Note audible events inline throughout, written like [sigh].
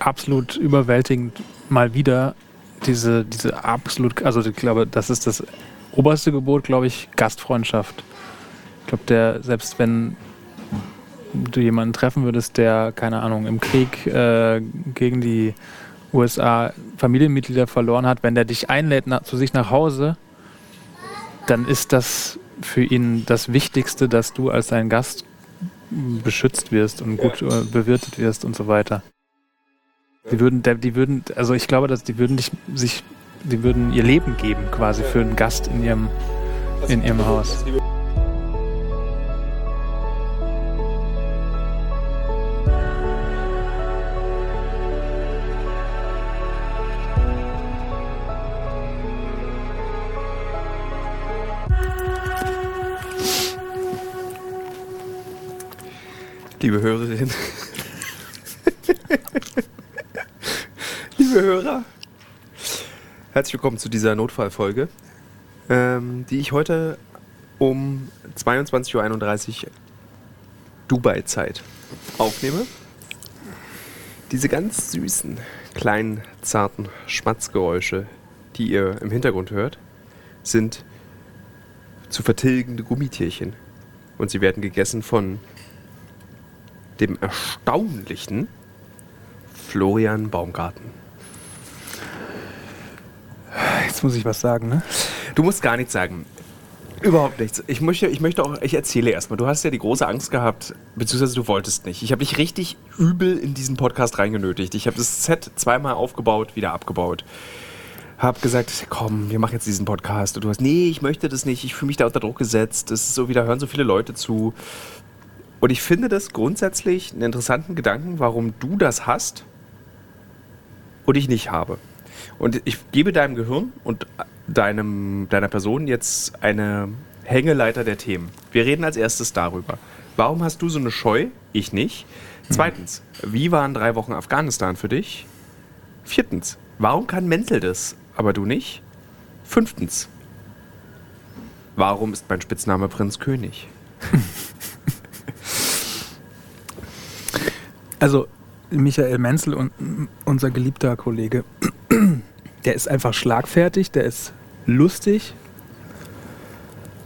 absolut überwältigend, mal wieder diese, diese absolut, also ich glaube, das ist das oberste Gebot, glaube ich, Gastfreundschaft. Ich glaube, der, selbst wenn du jemanden treffen würdest, der, keine Ahnung, im Krieg äh, gegen die USA Familienmitglieder verloren hat, wenn der dich einlädt nach, zu sich nach Hause, dann ist das für ihn das Wichtigste, dass du als sein Gast beschützt wirst und gut äh, bewirtet wirst und so weiter. Die würden, die würden, also ich glaube, dass die würden dich, sich, die würden ihr Leben geben quasi für einen Gast in ihrem, in ihrem Haus. Liebe Hörerinnen. [laughs] Liebe Hörer. Herzlich willkommen zu dieser Notfallfolge, ähm, die ich heute um 22.31 Uhr Dubai-Zeit aufnehme. Diese ganz süßen, kleinen, zarten Schmatzgeräusche, die ihr im Hintergrund hört, sind zu vertilgende Gummitierchen. Und sie werden gegessen von dem erstaunlichen Florian Baumgarten. Jetzt muss ich was sagen, ne? Du musst gar nichts sagen. Überhaupt nichts. Ich möchte, ich möchte auch, ich erzähle erstmal. Du hast ja die große Angst gehabt, beziehungsweise du wolltest nicht. Ich habe dich richtig übel in diesen Podcast reingenötigt. Ich habe das Set zweimal aufgebaut, wieder abgebaut. Hab gesagt, komm, wir machen jetzt diesen Podcast. Und du hast, nee, ich möchte das nicht. Ich fühle mich da unter Druck gesetzt. Das ist so, wieder hören so viele Leute zu. Und ich finde das grundsätzlich einen interessanten Gedanken, warum du das hast und ich nicht habe. Und ich gebe deinem Gehirn und deinem, deiner Person jetzt eine Hängeleiter der Themen. Wir reden als erstes darüber. Warum hast du so eine Scheu? Ich nicht. Zweitens, wie waren drei Wochen Afghanistan für dich? Viertens, warum kann Menzel das, aber du nicht? Fünftens, warum ist mein Spitzname Prinz König? [laughs] Also Michael Menzel, und unser geliebter Kollege, der ist einfach schlagfertig, der ist lustig.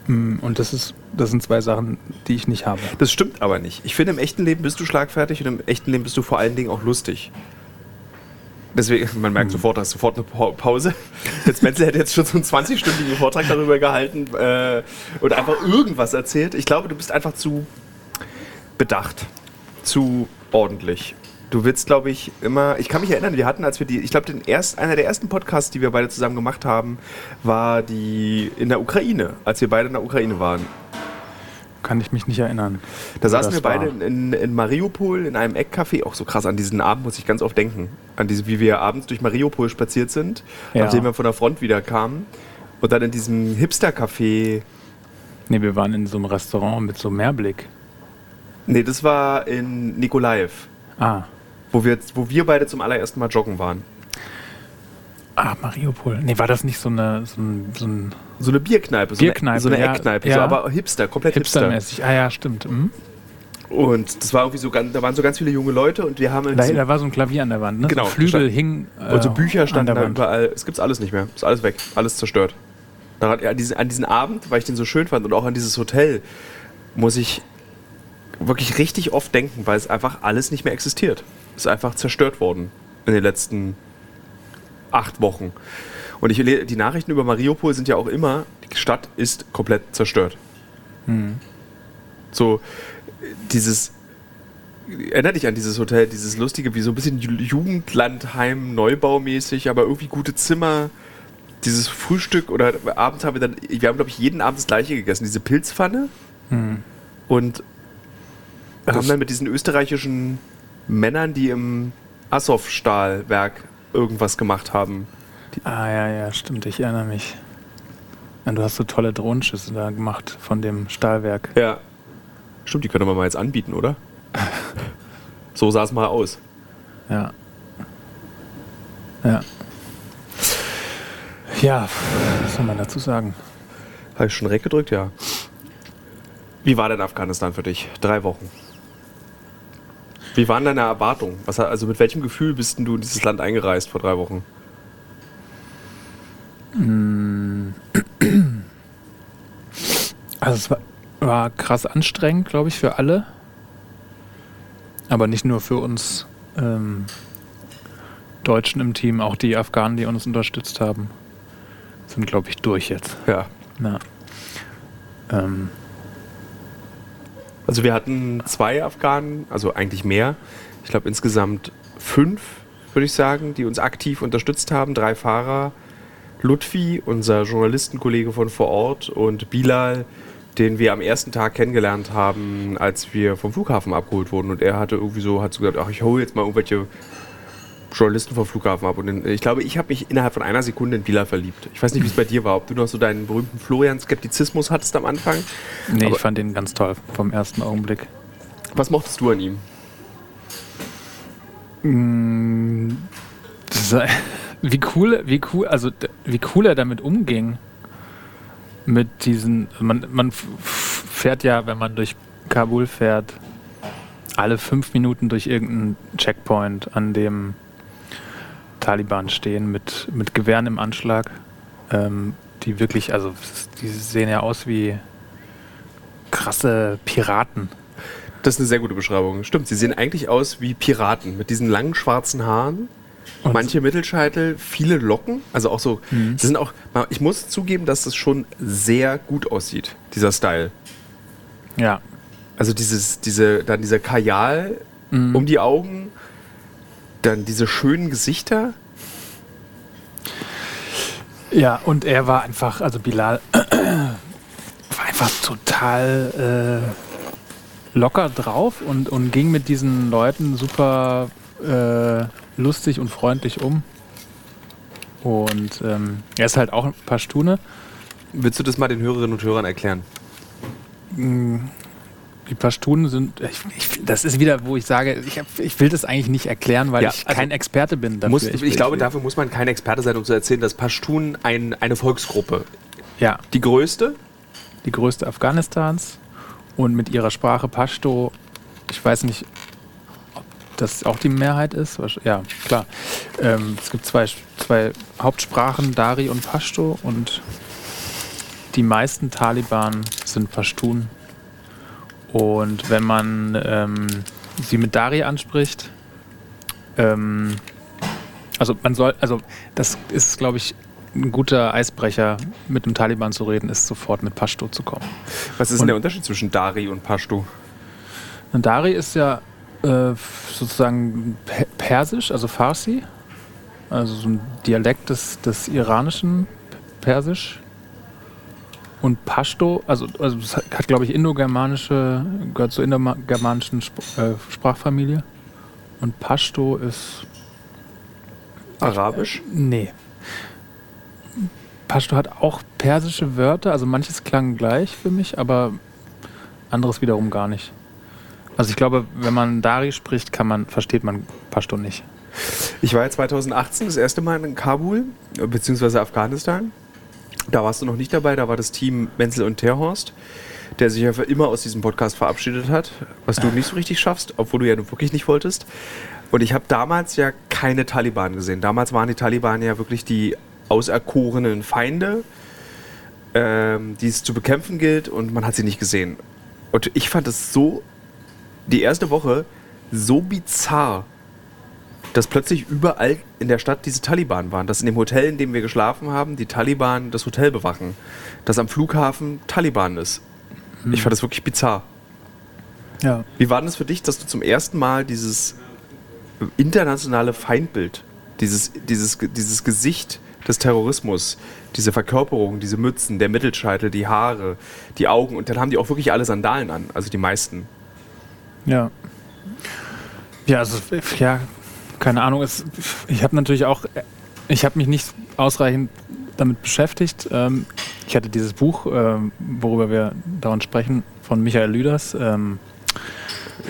Mm, und das, ist, das sind zwei Sachen, die ich nicht habe. Das stimmt aber nicht. Ich finde, im echten Leben bist du schlagfertig und im echten Leben bist du vor allen Dingen auch lustig. Deswegen, man merkt mhm. sofort, da ist sofort eine Pause. Jetzt Menzel hätte jetzt schon so einen 20-stündigen Vortrag darüber gehalten äh, und einfach irgendwas erzählt. Ich glaube, du bist einfach zu bedacht, zu ordentlich. Du willst, glaube ich, immer. Ich kann mich erinnern, wir hatten, als wir die. Ich glaube, erst, einer der ersten Podcasts, die wir beide zusammen gemacht haben, war die in der Ukraine, als wir beide in der Ukraine waren. Kann ich mich nicht erinnern. Da saßen wir beide in, in, Mariupol in einem Eckcafé. Auch so krass, an diesen Abend muss ich ganz oft denken. An diese, wie wir abends durch Mariupol spaziert sind, ja. nachdem wir von der Front wieder kamen. Und dann in diesem Hipster-Café. Ne, wir waren in so einem Restaurant mit so Mehrblick. Nee, das war in Nikolaev. Ah. Wo wir, wo wir beide zum allerersten Mal joggen waren. Ah, Mariupol. Nee, war das nicht so eine, so, ein, so, ein so eine Bierkneipe, so Bierkneipe, eine, so eine ja, Eckkneipe, ja. so, aber Hipster, komplett Hipster. Hipstermäßig. Ah ja, stimmt. Mhm. Und das war irgendwie so ganz, da waren so ganz viele junge Leute und wir haben. Da, da war so ein Klavier an der Wand, ne? Genau. So Flügel hing. Äh, und so Bücher standen da überall. Es gibt's alles nicht mehr. Ist alles weg. Alles zerstört. Daran, an, diesen, an diesen Abend, weil ich den so schön fand und auch an dieses Hotel, muss ich wirklich richtig oft denken, weil es einfach alles nicht mehr existiert. Ist einfach zerstört worden in den letzten acht Wochen. Und ich, die Nachrichten über Mariupol sind ja auch immer, die Stadt ist komplett zerstört. Mhm. So, dieses, erinnert dich an dieses Hotel, dieses lustige, wie so ein bisschen Jugendlandheim, Neubaumäßig, aber irgendwie gute Zimmer. Dieses Frühstück oder abends haben wir dann, wir haben glaube ich jeden Abend das gleiche gegessen, diese Pilzpfanne. Mhm. Und wir haben dann mit diesen österreichischen Männern, die im Assow-Stahlwerk irgendwas gemacht haben. Die ah, ja, ja, stimmt, ich erinnere mich. Ja, du hast so tolle Drohnenschüsse da gemacht von dem Stahlwerk. Ja. Stimmt, die können wir mal jetzt anbieten, oder? [laughs] so sah es mal aus. Ja. Ja. Ja, was soll man dazu sagen? Habe ich schon recht gedrückt, ja. Wie war denn Afghanistan für dich? Drei Wochen. Wie waren deine Erwartungen? Was, also mit welchem Gefühl bist du in dieses Land eingereist vor drei Wochen? Also es war, war krass anstrengend, glaube ich, für alle. Aber nicht nur für uns ähm, Deutschen im Team, auch die Afghanen, die uns unterstützt haben, sind, glaube ich, durch jetzt. Ja. ja. Ähm. Also wir hatten zwei Afghanen, also eigentlich mehr. Ich glaube insgesamt fünf, würde ich sagen, die uns aktiv unterstützt haben. Drei Fahrer, Lutfi, unser Journalistenkollege von vor Ort und Bilal, den wir am ersten Tag kennengelernt haben, als wir vom Flughafen abgeholt wurden. Und er hatte irgendwie so, hat so gesagt, ach, ich hole jetzt mal irgendwelche Journalisten vom Flughafen ab. Und in, ich glaube, ich habe mich innerhalb von einer Sekunde in Bilal verliebt. Ich weiß nicht, wie es bei dir war, ob du noch so deinen berühmten Florian-Skeptizismus hattest am Anfang. Nee, Aber ich fand ihn ganz toll vom ersten Augenblick. Was mochtest du an ihm? Mm, [laughs] wie cool, wie cool, also wie cool er damit umging. Mit diesen, man, man fährt ja, wenn man durch Kabul fährt, alle fünf Minuten durch irgendeinen Checkpoint, an dem Taliban stehen mit, mit Gewehren im Anschlag. Ähm, die wirklich, also die sehen ja aus wie krasse Piraten. Das ist eine sehr gute Beschreibung. Stimmt, sie sehen eigentlich aus wie Piraten mit diesen langen schwarzen Haaren und Manche Mittelscheitel, viele Locken, also auch so. Mhm. Sie sind auch. Ich muss zugeben, dass das schon sehr gut aussieht, dieser Style. Ja. Also dieses, diese, dann dieser Kajal mhm. um die Augen, dann diese schönen Gesichter. Ja, und er war einfach, also Bilal war einfach total äh, locker drauf und, und ging mit diesen Leuten super äh, lustig und freundlich um. Und ähm, er ist halt auch ein paar Stune. Willst du das mal den Hörerinnen und Hörern erklären? Die Pashtunen sind, ich, ich, das ist wieder, wo ich sage, ich, hab, ich will das eigentlich nicht erklären, weil ja, ich also kein Experte bin dafür. Muss, ich, ich glaube, dafür muss man kein Experte sein, um zu erzählen, dass Pashtun ein, eine Volksgruppe. Ja. Die größte? Die größte Afghanistans und mit ihrer Sprache Pashto, ich weiß nicht, das auch die Mehrheit ist? Ja, klar. Ähm, es gibt zwei, zwei Hauptsprachen, Dari und Pashto, und die meisten Taliban sind Pashtun. Und wenn man ähm, sie mit Dari anspricht, ähm, also man soll, also das ist, glaube ich, ein guter Eisbrecher, mit dem Taliban zu reden, ist sofort mit Pashto zu kommen. Was ist denn der Unterschied zwischen Dari und Pashto? Dari ist ja äh, sozusagen Persisch, also Farsi, also so ein Dialekt des, des iranischen Persisch. Und Pashto, also, also das hat, glaube ich, indogermanische, gehört zur indogermanischen Sp äh, Sprachfamilie. Und Pashto ist. Arabisch? Äh, nee. Pashto hat auch persische Wörter, also manches klang gleich für mich, aber anderes wiederum gar nicht. Also ich glaube, wenn man Dari spricht, kann man, versteht man Pashto nicht. Ich war ja 2018 das erste Mal in Kabul, beziehungsweise Afghanistan. Da warst du noch nicht dabei, da war das Team Menzel und Terhorst, der sich ja für immer aus diesem Podcast verabschiedet hat, was du nicht so richtig schaffst, obwohl du ja wirklich nicht wolltest. Und ich habe damals ja keine Taliban gesehen. Damals waren die Taliban ja wirklich die auserkorenen Feinde, ähm, die es zu bekämpfen gilt und man hat sie nicht gesehen. Und ich fand es so die erste Woche so bizarr, dass plötzlich überall in der Stadt diese Taliban waren. Dass in dem Hotel, in dem wir geschlafen haben, die Taliban das Hotel bewachen. Dass am Flughafen Taliban ist. Hm. Ich fand das wirklich bizarr. Ja. Wie war denn das für dich, dass du zum ersten Mal dieses internationale Feindbild, dieses, dieses, dieses Gesicht des Terrorismus, diese Verkörperung, diese Mützen, der Mittelscheitel, die Haare, die Augen und dann haben die auch wirklich alle Sandalen an, also die meisten. Ja. Ja, also, ja, keine Ahnung. Es, ich habe natürlich auch, ich habe mich nicht ausreichend damit beschäftigt. Ähm, ich hatte dieses Buch, ähm, worüber wir dauernd sprechen, von Michael Lüders. Ähm,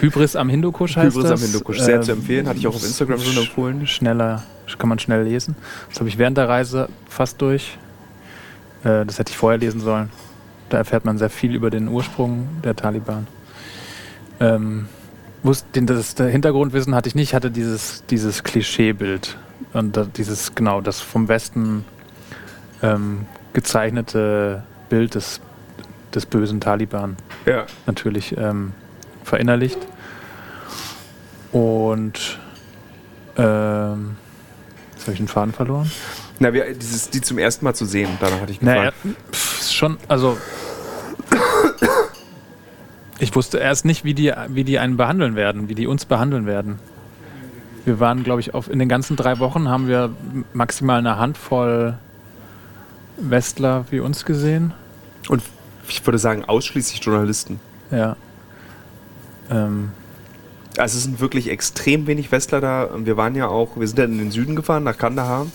Hybris am Hindukusch heißt Hybris das. am Hindukusch, sehr zu empfehlen, hatte ich auch auf Instagram schon empfohlen. Schneller, kann man schnell lesen. Das habe ich während der Reise fast durch. Äh, das hätte ich vorher lesen sollen. Da erfährt man sehr viel über den Ursprung der Taliban. Ähm, wusste, das, das Hintergrundwissen hatte ich nicht, hatte dieses, dieses Klischeebild. Und dieses, genau, das vom Westen ähm, gezeichnete Bild des, des bösen Taliban. Ja. Natürlich ähm, verinnerlicht. Und ähm, jetzt habe ich den Faden verloren. Na, wir, dieses, die zum ersten Mal zu sehen, danach hatte ich gefragt. Naja, pff, schon, also ich wusste erst nicht, wie die, wie die einen behandeln werden, wie die uns behandeln werden. Wir waren, glaube ich, auf, in den ganzen drei Wochen haben wir maximal eine Handvoll Westler wie uns gesehen. Und ich würde sagen, ausschließlich Journalisten. Ja. Ähm. Also es sind wirklich extrem wenig Westler da. Wir waren ja auch, wir sind ja in den Süden gefahren, nach Kandahar.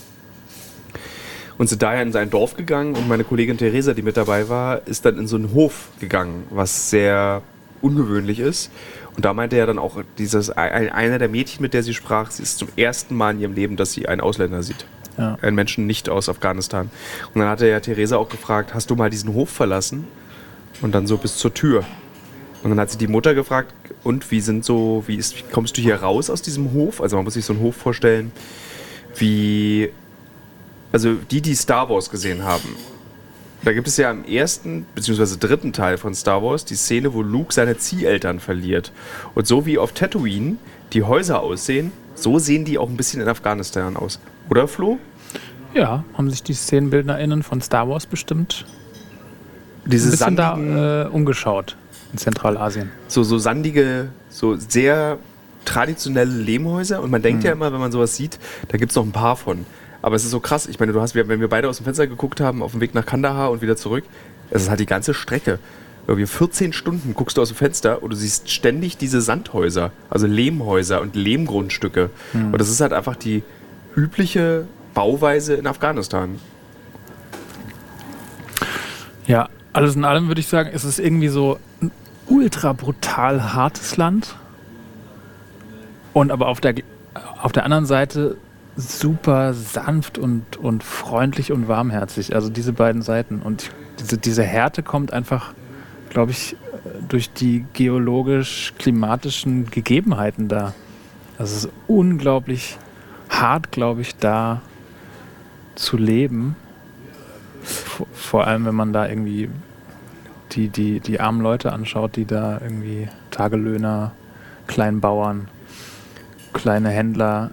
Und sind daher in sein Dorf gegangen und meine Kollegin Theresa, die mit dabei war, ist dann in so einen Hof gegangen, was sehr ungewöhnlich ist. Und da meinte er dann auch, dieses, einer der Mädchen, mit der sie sprach, sie ist zum ersten Mal in ihrem Leben, dass sie einen Ausländer sieht. Ja. Einen Menschen nicht aus Afghanistan. Und dann hatte ja Theresa auch gefragt, hast du mal diesen Hof verlassen? Und dann so bis zur Tür. Und dann hat sie die Mutter gefragt, und wie sind so, wie, ist, wie kommst du hier raus aus diesem Hof? Also man muss sich so einen Hof vorstellen, wie also die, die Star Wars gesehen haben, da gibt es ja im ersten bzw. dritten Teil von Star Wars die Szene, wo Luke seine Zieheltern verliert. Und so wie auf Tatooine die Häuser aussehen, so sehen die auch ein bisschen in Afghanistan aus. Oder Flo? Ja, haben sich die SzenenbildnerInnen von Star Wars bestimmt Diese ein bisschen da äh, umgeschaut in Zentralasien. So, so sandige, so sehr traditionelle Lehmhäuser. Und man denkt hm. ja immer, wenn man sowas sieht, da gibt es noch ein paar von. Aber es ist so krass. Ich meine, du hast, wenn wir beide aus dem Fenster geguckt haben, auf dem Weg nach Kandahar und wieder zurück, es ist halt die ganze Strecke. Irgendwie 14 Stunden guckst du aus dem Fenster und du siehst ständig diese Sandhäuser, also Lehmhäuser und Lehmgrundstücke. Mhm. Und das ist halt einfach die übliche Bauweise in Afghanistan. Ja, alles in allem würde ich sagen, es ist irgendwie so ein ultra brutal hartes Land. Und aber auf der, auf der anderen Seite super sanft und, und freundlich und warmherzig. Also diese beiden Seiten. Und diese, diese Härte kommt einfach, glaube ich, durch die geologisch-klimatischen Gegebenheiten da. Also es ist unglaublich hart, glaube ich, da zu leben. Vor allem, wenn man da irgendwie die, die, die armen Leute anschaut, die da irgendwie Tagelöhner, Kleinbauern, kleine Händler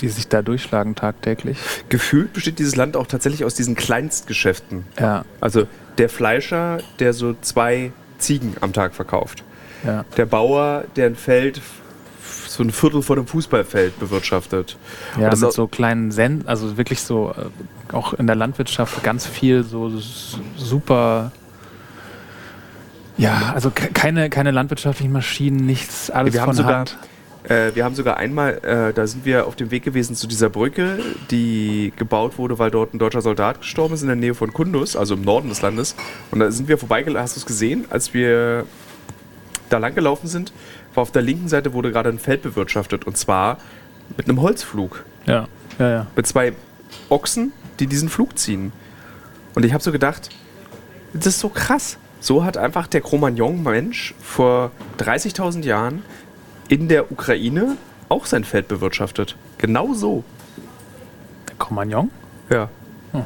die sich da durchschlagen tagtäglich. Gefühlt besteht dieses Land auch tatsächlich aus diesen Kleinstgeschäften. Ja. Also der Fleischer, der so zwei Ziegen am Tag verkauft. Ja. Der Bauer, der ein Feld so ein Viertel von einem Fußballfeld bewirtschaftet. Ja, mit so kleinen Send, also wirklich so, äh, auch in der Landwirtschaft ganz viel so super ja, also keine, keine landwirtschaftlichen Maschinen, nichts, alles wir von sogar, Hand. Äh, wir haben sogar einmal, äh, da sind wir auf dem Weg gewesen zu dieser Brücke, die gebaut wurde, weil dort ein deutscher Soldat gestorben ist in der Nähe von Kundus, also im Norden des Landes. Und da sind wir vorbeigelaufen. Hast du es gesehen, als wir da lang gelaufen sind? War auf der linken Seite wurde gerade ein Feld bewirtschaftet und zwar mit einem Holzflug. Ja, ja, ja. Mit zwei Ochsen, die diesen Flug ziehen. Und ich habe so gedacht, das ist so krass. So hat einfach der Cro-Magnon-Mensch vor 30.000 Jahren in der Ukraine auch sein Feld bewirtschaftet. Genau so. Der Cromagnon? Ja. Hm.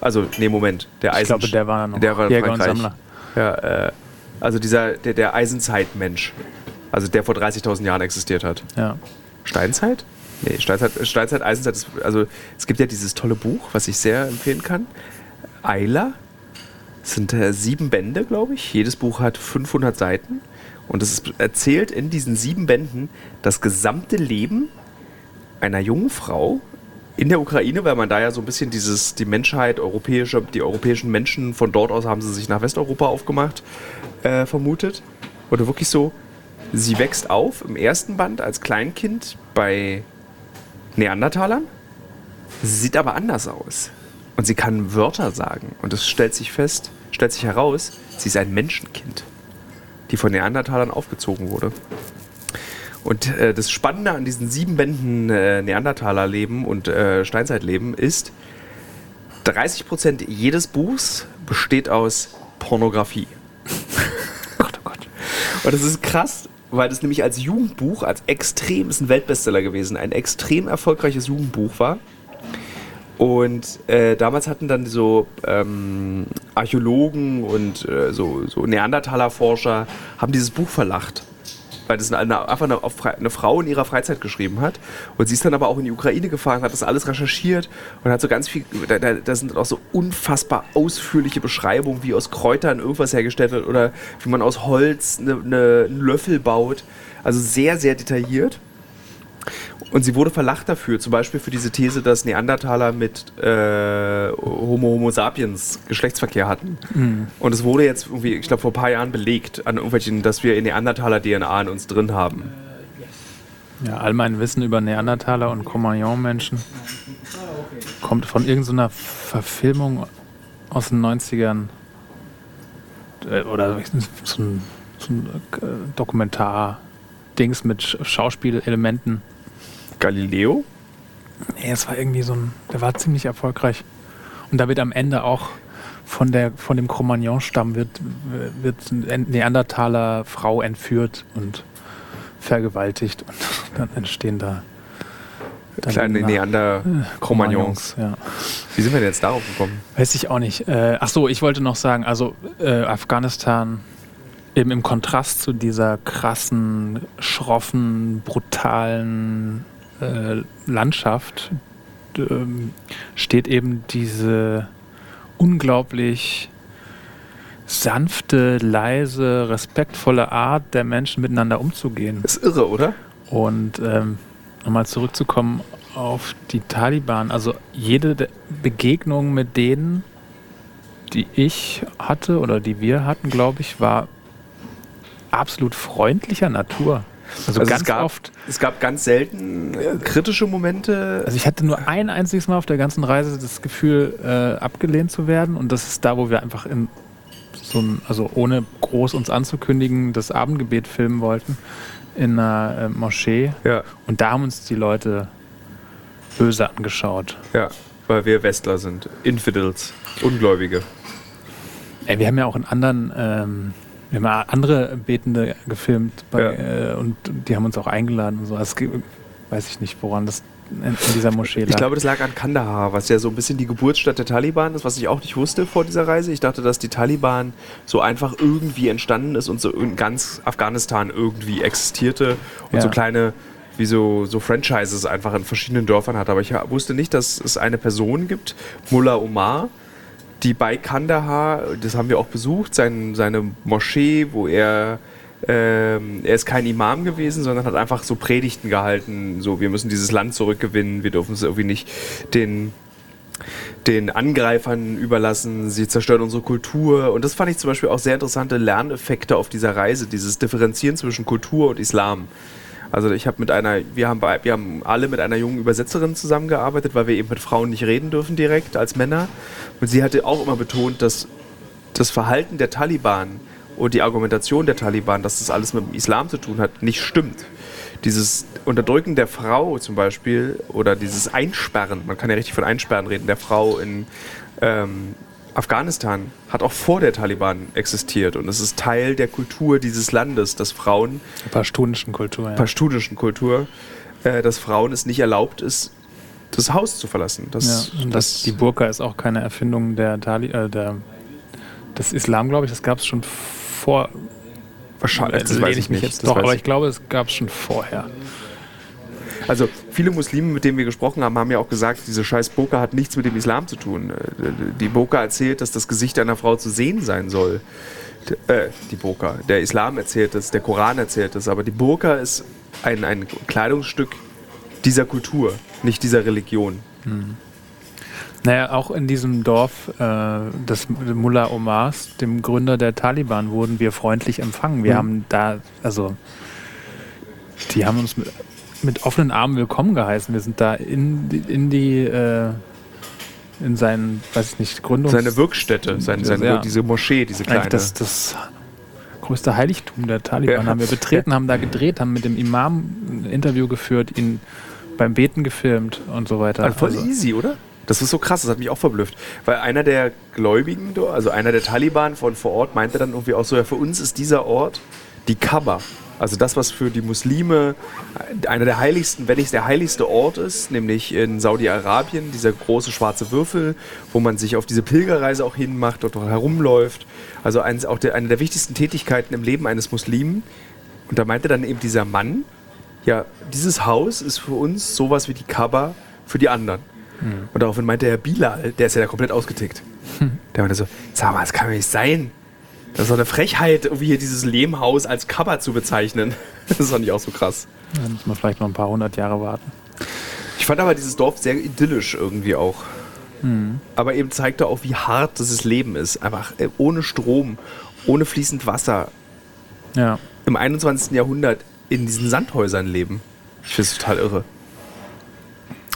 Also, nee, Moment. Der Eisen ich glaube, der war noch der war Jäger und Sammler. Ja, äh, also dieser, der, der Eisenzeitmensch. Also der vor 30.000 Jahren existiert hat. Ja. Steinzeit? Nee, Steinzeit, Steinzeit Eisenzeit ist, also es gibt ja dieses tolle Buch, was ich sehr empfehlen kann. Eiler. Es sind äh, sieben Bände, glaube ich. Jedes Buch hat 500 Seiten. Und es erzählt in diesen sieben Bänden das gesamte Leben einer jungen Frau in der Ukraine, weil man da ja so ein bisschen dieses, die Menschheit, europäische, die europäischen Menschen von dort aus haben sie sich nach Westeuropa aufgemacht, äh, vermutet. Oder wirklich so, sie wächst auf im ersten Band als Kleinkind bei Neandertalern. Sie sieht aber anders aus. Und sie kann Wörter sagen. Und es stellt sich fest, stellt sich heraus, sie ist ein Menschenkind die von Neandertalern aufgezogen wurde. Und äh, das Spannende an diesen sieben Bänden äh, Neandertalerleben und äh, Steinzeitleben ist, 30% jedes Buchs besteht aus Pornografie. [laughs] Gott, oh Gott. Und das ist krass, weil das nämlich als Jugendbuch, als extrem, ist ein Weltbestseller gewesen, ein extrem erfolgreiches Jugendbuch war. Und äh, damals hatten dann so ähm, Archäologen und äh, so, so Neandertaler-Forscher haben dieses Buch verlacht weil das eine, einfach eine, eine, Frau in ihrer Freizeit geschrieben hat. Und sie ist dann aber auch in die Ukraine gefahren, hat das alles recherchiert und hat so ganz viel, da, da sind auch so unfassbar ausführliche Beschreibungen, wie aus Kräutern irgendwas hergestellt wird oder wie man aus Holz eine, eine, einen Löffel baut. Also sehr, sehr detailliert. Und sie wurde verlacht dafür, zum Beispiel für diese These, dass Neandertaler mit äh, Homo Homo sapiens Geschlechtsverkehr hatten. Mhm. Und es wurde jetzt irgendwie, ich glaube, vor ein paar Jahren belegt, an irgendwelchen, dass wir Neandertaler-DNA in uns drin haben. Ja, all mein Wissen über Neandertaler und Cro-Magnon-Menschen kommt von irgendeiner Verfilmung aus den 90ern. Äh, oder so ein, so ein äh, Dokumentar-Dings mit Schauspielelementen. Galileo? Nee, es war irgendwie so ein, der war ziemlich erfolgreich. Und da wird am Ende auch von, der, von dem Cro-Magnon-Stamm wird, wird eine Neandertaler Frau entführt und vergewaltigt und [laughs] dann entstehen da kleine Neander Cro-Magnons. Ja. Wie sind wir denn jetzt darauf gekommen? Weiß ich auch nicht. Äh, ach so, ich wollte noch sagen, also äh, Afghanistan eben im Kontrast zu dieser krassen, schroffen, brutalen äh, Landschaft ähm, steht eben diese unglaublich sanfte, leise, respektvolle Art der Menschen miteinander umzugehen. Das ist irre, oder? Und ähm, nochmal zurückzukommen auf die Taliban. Also jede Begegnung mit denen, die ich hatte oder die wir hatten, glaube ich, war absolut freundlicher Natur. Also, also ganz es gab, oft. Es gab ganz selten äh, kritische Momente. Also ich hatte nur ein einziges Mal auf der ganzen Reise das Gefühl, äh, abgelehnt zu werden. Und das ist da, wo wir einfach in so ein, also ohne groß uns anzukündigen, das Abendgebet filmen wollten in einer äh, Moschee. Ja. Und da haben uns die Leute böse angeschaut. Ja, weil wir Westler sind. Infidels, Ungläubige. Ey, wir haben ja auch in anderen ähm, wir haben andere Betende gefilmt bei, ja. äh, und die haben uns auch eingeladen und so. Also, weiß ich nicht, woran das in, dieser Moschee lag. Ich glaube, das lag an Kandahar, was ja so ein bisschen die Geburtsstadt der Taliban ist, was ich auch nicht wusste vor dieser Reise. Ich dachte, dass die Taliban so einfach irgendwie entstanden ist und so in ganz Afghanistan irgendwie existierte und ja. so kleine wie so, so Franchises einfach in verschiedenen Dörfern hat. Aber ich wusste nicht, dass es eine Person gibt, Mullah Omar, die bei Kandahar, das haben wir auch besucht, sein, seine Moschee, wo er ähm, er ist kein Imam gewesen, sondern hat einfach so Predigten gehalten, so wir müssen dieses Land zurückgewinnen, wir dürfen es irgendwie nicht den, den Angreifern überlassen, sie zerstören unsere Kultur. Und das fand ich zum Beispiel auch sehr interessante Lerneffekte auf dieser Reise, dieses Differenzieren zwischen Kultur und Islam. Also ich habe mit einer, wir haben, wir haben alle mit einer jungen Übersetzerin zusammengearbeitet, weil wir eben mit Frauen nicht reden dürfen direkt als Männer. Und sie hatte auch immer betont, dass das Verhalten der Taliban und die Argumentation der Taliban, dass das alles mit dem Islam zu tun hat, nicht stimmt. Dieses Unterdrücken der Frau zum Beispiel oder dieses Einsperren, man kann ja richtig von Einsperren reden, der Frau in ähm, Afghanistan hat auch vor der Taliban existiert und es ist Teil der Kultur dieses Landes, dass Frauen. Pashtunischen Kultur, ja. Pashtunischen Kultur, äh, dass Frauen es nicht erlaubt ist, das Haus zu verlassen. Das, ja, und das, die Burka ist auch keine Erfindung der, Tali äh, der des Islam, glaube ich. Das gab es schon vor. Wahrscheinlich, das weiß ich mich nicht. Jetzt doch, aber ich glaube, es gab es schon vorher. Also viele Muslime, mit denen wir gesprochen haben, haben ja auch gesagt, diese scheiß Boka hat nichts mit dem Islam zu tun. Äh, die Boka erzählt, dass das Gesicht einer Frau zu sehen sein soll. Äh, die Burka. Der Islam erzählt das, der Koran erzählt das, aber die Burka ist ein, ein Kleidungsstück dieser Kultur, nicht dieser Religion. Hm. Naja, auch in diesem Dorf äh, des Mullah Omars, dem Gründer der Taliban, wurden wir freundlich empfangen. Wir mhm. haben da, also, die haben uns mit mit offenen Armen willkommen geheißen. Wir sind da in, in die, äh, in seinen, weiß ich nicht, Gründungs... Seine Wirkstätte, seine, seine, ja. diese Moschee, diese kleine. Das, das größte Heiligtum der Taliban ja. haben wir betreten, haben da gedreht, haben mit dem Imam ein Interview geführt, ihn beim Beten gefilmt und so weiter. Also voll also, easy, oder? Das ist so krass, das hat mich auch verblüfft. Weil einer der Gläubigen, also einer der Taliban von vor Ort, meinte dann irgendwie auch so, ja, für uns ist dieser Ort die Kaaba. Also das, was für die Muslime einer der heiligsten, wenn nicht der heiligste Ort ist, nämlich in Saudi-Arabien, dieser große schwarze Würfel, wo man sich auf diese Pilgerreise auch hinmacht, dort herumläuft. Also eines, auch der, eine der wichtigsten Tätigkeiten im Leben eines Muslimen. Und da meinte dann eben dieser Mann, ja, dieses Haus ist für uns sowas wie die Kaaba für die anderen. Mhm. Und daraufhin meinte Herr Bilal, der ist ja da komplett ausgetickt. Hm. Der meinte so, sag mal, das kann doch nicht sein. Das ist doch eine Frechheit, irgendwie hier dieses Lehmhaus als Cover zu bezeichnen. [laughs] Das fand ich auch so krass. Da muss man vielleicht noch ein paar hundert Jahre warten. Ich fand aber dieses Dorf sehr idyllisch irgendwie auch. Mhm. Aber eben zeigte auch, wie hart dieses Leben ist. Einfach äh, ohne Strom, ohne fließend Wasser. Ja. Im 21. Jahrhundert in diesen Sandhäusern leben. Ich finde es total irre.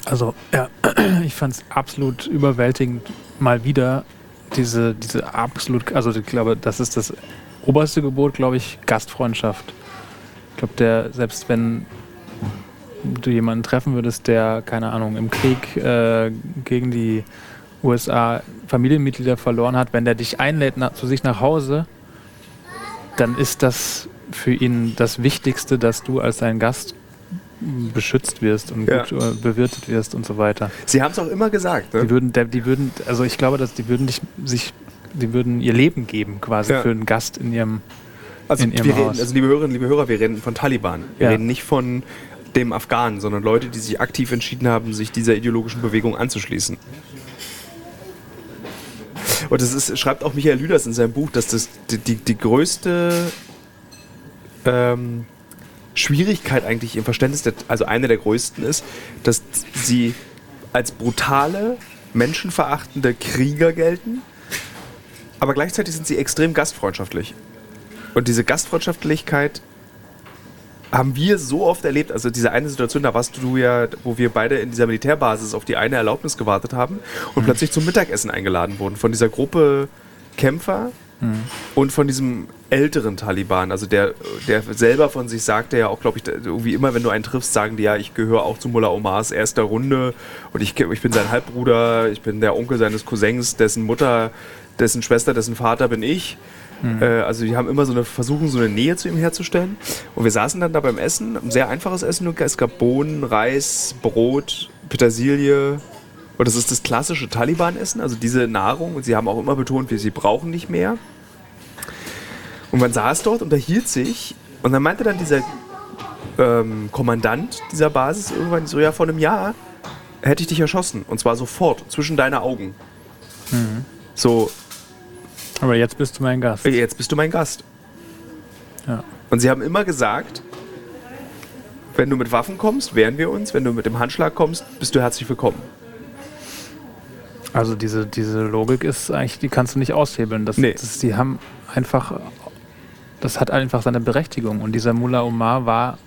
Also, ja, [clears throat] ich fand es absolut überwältigend, mal wieder diese, diese absolut, also ich glaube, das ist das oberste Gebot, glaube ich, Gastfreundschaft. Ich glaube, der, selbst wenn du jemanden treffen würdest, der, keine Ahnung, im Krieg äh, gegen die USA Familienmitglieder verloren hat, wenn der dich einlädt na, zu sich nach Hause, dann ist das für ihn das Wichtigste, dass du als sein Gast beschützt wirst und ja. gut äh, bewirtet wirst und so weiter. Sie haben es auch immer gesagt. Ne? Die würden, die würden, also ich glaube, dass die würden dich, sich, die würden ihr Leben geben quasi ja. für einen Gast in ihrem, also in ihrem wir Haus. Reden, also liebe Hörerinnen, liebe Hörer, wir reden von Taliban. Wir ja. reden nicht von dem Afghanen, sondern Leute, die sich aktiv entschieden haben, sich dieser ideologischen Bewegung anzuschließen. Und das ist, schreibt auch Michael Lüders in seinem Buch, dass das die, die, die größte ähm, Schwierigkeit eigentlich im Verständnis, der, also eine der größten ist, dass sie als brutale, menschenverachtende Krieger gelten, aber gleichzeitig sind sie extrem gastfreundschaftlich. Und diese Gastfreundschaftlichkeit haben wir so oft erlebt, also diese eine Situation, da warst du ja, wo wir beide in dieser Militärbasis auf die eine Erlaubnis gewartet haben und mhm. plötzlich zum Mittagessen eingeladen wurden von dieser Gruppe Kämpfer, Mhm. Und von diesem älteren Taliban, also der, der selber von sich sagt, der ja auch, glaube ich, irgendwie immer, wenn du einen triffst, sagen die ja, ich gehöre auch zu Mullah Omars erster Runde und ich, ich bin sein Halbbruder, ich bin der Onkel seines Cousins, dessen Mutter, dessen Schwester, dessen Vater bin ich. Mhm. Äh, also die haben immer so eine, versuchen so eine Nähe zu ihm herzustellen. Und wir saßen dann da beim Essen, ein sehr einfaches Essen, es gab Bohnen, Reis, Brot, Petersilie, und das ist das klassische Taliban-Essen, also diese Nahrung. Und sie haben auch immer betont, sie brauchen nicht mehr. Und man saß dort, unterhielt sich. Und dann meinte dann dieser ähm, Kommandant dieser Basis irgendwann so, ja, vor einem Jahr hätte ich dich erschossen. Und zwar sofort, zwischen deine Augen. Mhm. So. Aber jetzt bist du mein Gast. Jetzt bist du mein Gast. Ja. Und sie haben immer gesagt, wenn du mit Waffen kommst, wehren wir uns. Wenn du mit dem Handschlag kommst, bist du herzlich willkommen. Also diese, diese Logik ist eigentlich, die kannst du nicht aushebeln. Das, nee. das, die haben einfach, das hat einfach seine Berechtigung. Und dieser Mullah Omar war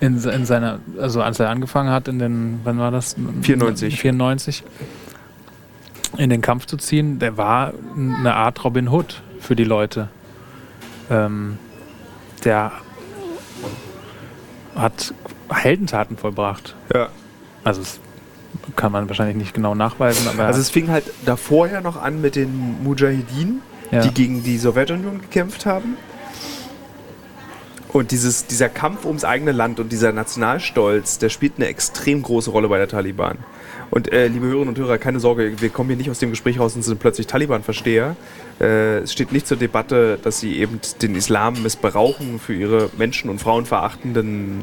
in, in seiner, also als er angefangen hat, in den, wann war das? 94. 94 in den Kampf zu ziehen, der war eine Art Robin Hood für die Leute. Ähm, der hat Heldentaten vollbracht. Ja. Also es kann man wahrscheinlich nicht genau nachweisen. Aber also es fing halt davor ja noch an mit den Mujahideen, ja. die gegen die Sowjetunion gekämpft haben. Und dieses, dieser Kampf ums eigene Land und dieser Nationalstolz, der spielt eine extrem große Rolle bei der Taliban. Und äh, liebe Hörerinnen und Hörer, keine Sorge, wir kommen hier nicht aus dem Gespräch raus und sind plötzlich Taliban-Versteher. Äh, es steht nicht zur Debatte, dass sie eben den Islam missbrauchen für ihre menschen- und frauenverachtenden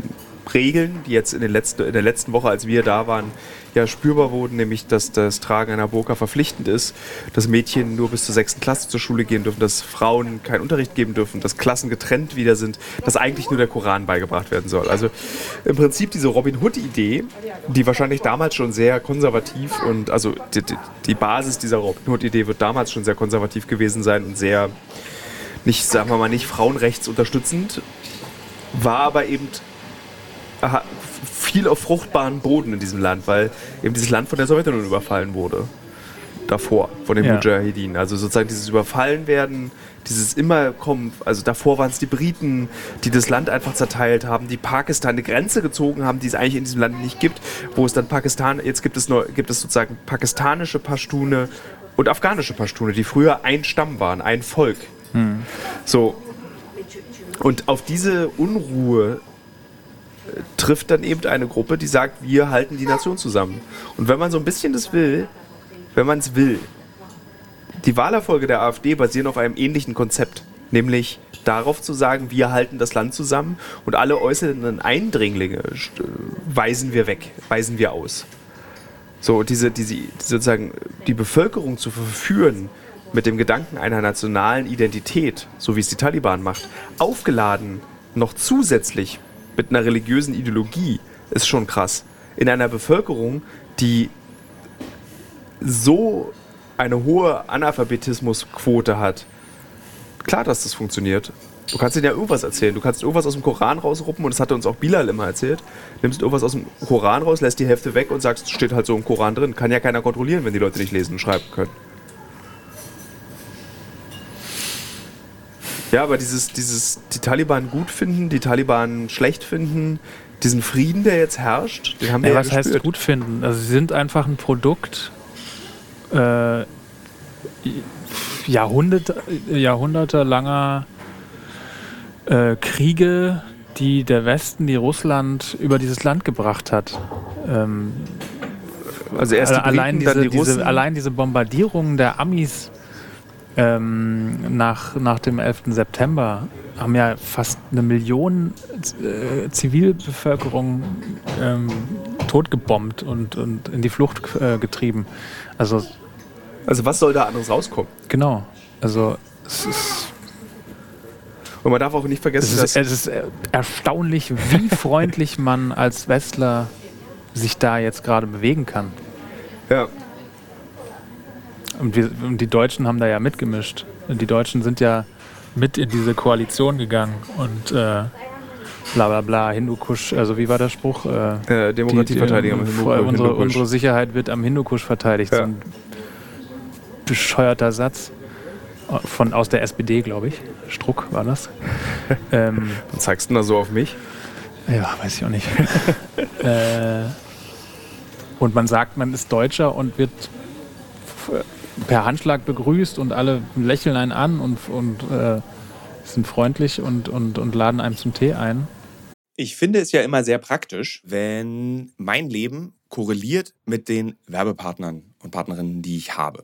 Regeln, die jetzt in, den letzten, in der letzten Woche, als wir da waren, ja spürbar wurden, nämlich dass das Tragen einer Burka verpflichtend ist, dass Mädchen nur bis zur sechsten Klasse zur Schule gehen dürfen, dass Frauen keinen Unterricht geben dürfen, dass Klassen getrennt wieder sind, dass eigentlich nur der Koran beigebracht werden soll. Also im Prinzip diese Robin Hood-Idee, die wahrscheinlich damals schon sehr konservativ und also die, die Basis dieser Robin Hood-Idee wird damals schon sehr konservativ gewesen sein und sehr nicht, sagen wir mal, nicht frauenrechtsunterstützend, war aber eben viel auf fruchtbaren Boden in diesem Land, weil eben dieses Land von der Sowjetunion überfallen wurde. Davor, von den ja. Mujahideen. Also sozusagen dieses Überfallenwerden, dieses immer kommen, also davor waren es die Briten, die das Land einfach zerteilt haben, die Pakistan eine Grenze gezogen haben, die es eigentlich in diesem Land nicht gibt, wo es dann Pakistan, jetzt gibt es nur, gibt es sozusagen pakistanische Pashtune und afghanische Pashtune, die früher ein Stamm waren, ein Volk. Hm. So, Und auf diese Unruhe trifft dann eben eine Gruppe, die sagt, wir halten die Nation zusammen. Und wenn man so ein bisschen das will, wenn man es will, die Wahlerfolge der AfD basieren auf einem ähnlichen Konzept, nämlich darauf zu sagen, wir halten das Land zusammen und alle äußeren Eindringlinge weisen wir weg, weisen wir aus. So, diese, diese, sozusagen die Bevölkerung zu verführen mit dem Gedanken einer nationalen Identität, so wie es die Taliban macht, aufgeladen noch zusätzlich mit einer religiösen Ideologie, ist schon krass. In einer Bevölkerung, die so eine hohe Analphabetismusquote hat, klar, dass das funktioniert. Du kannst ihnen ja irgendwas erzählen. Du kannst irgendwas aus dem Koran rausruppen und das hatte uns auch Bilal immer erzählt. Nimmst irgendwas aus dem Koran raus, lässt die Hälfte weg und sagst, steht halt so im Koran drin. Kann ja keiner kontrollieren, wenn die Leute nicht lesen und schreiben können. Ja, aber dieses, dieses, die Taliban gut finden, die Taliban schlecht finden, diesen Frieden, der jetzt herrscht, den haben wir ja, ja was heißt gut finden? Also sie sind einfach ein Produkt äh, Jahrhundert, jahrhundertelanger äh, Kriege, die der Westen, die Russland über dieses Land gebracht hat. Ähm, also erst die allein, Briten, diese, die diese, allein diese Bombardierungen der Amis ähm, nach, nach dem 11. September haben ja fast eine Million äh, Zivilbevölkerung ähm, totgebombt und, und in die Flucht äh, getrieben. Also, also was soll da anderes rauskommen? Genau. Also es ist und man darf auch nicht vergessen, es ist, dass. Es ist erstaunlich, wie [laughs] freundlich man als Westler sich da jetzt gerade bewegen kann. Ja. Und, wir, und die Deutschen haben da ja mitgemischt. Und die Deutschen sind ja mit in diese Koalition gegangen und äh, bla bla bla, Hindukusch, also wie war der Spruch? Äh, äh, Demokratieverteidigung. Die, die, unsere, unsere, Sicherheit wird am Hindukusch verteidigt. Ja. So ein bescheuerter Satz. Von, aus der SPD, glaube ich. Struck war das. [laughs] ähm, Was zeigst du da so auf mich? Ja, weiß ich auch nicht. [laughs] äh, und man sagt, man ist Deutscher und wird per Handschlag begrüßt und alle lächeln einen an und, und äh, sind freundlich und, und, und laden einem zum Tee ein. Ich finde es ja immer sehr praktisch, wenn mein Leben korreliert mit den Werbepartnern und Partnerinnen, die ich habe.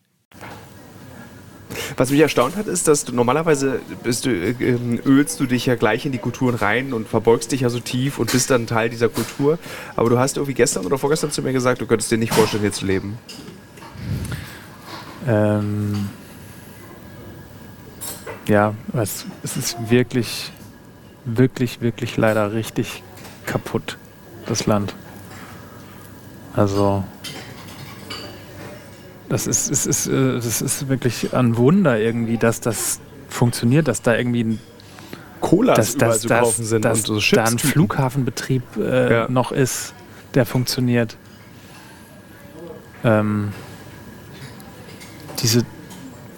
Was mich erstaunt hat, ist, dass du normalerweise bist du, äh, ölst du dich ja gleich in die Kulturen rein und verbeugst dich ja so tief und bist dann Teil dieser Kultur. Aber du hast irgendwie gestern oder vorgestern zu mir gesagt, du könntest dir nicht vorstellen, hier zu leben. Ähm ja, es, es ist wirklich, wirklich, wirklich leider richtig kaputt, das Land. Also das ist, ist, ist, äh, das ist wirklich ein Wunder irgendwie, dass das funktioniert, dass da irgendwie ein Cola dass, dass, dass, sind dass, und so da ein Flughafenbetrieb äh, ja. noch ist, der funktioniert. Ähm, diese,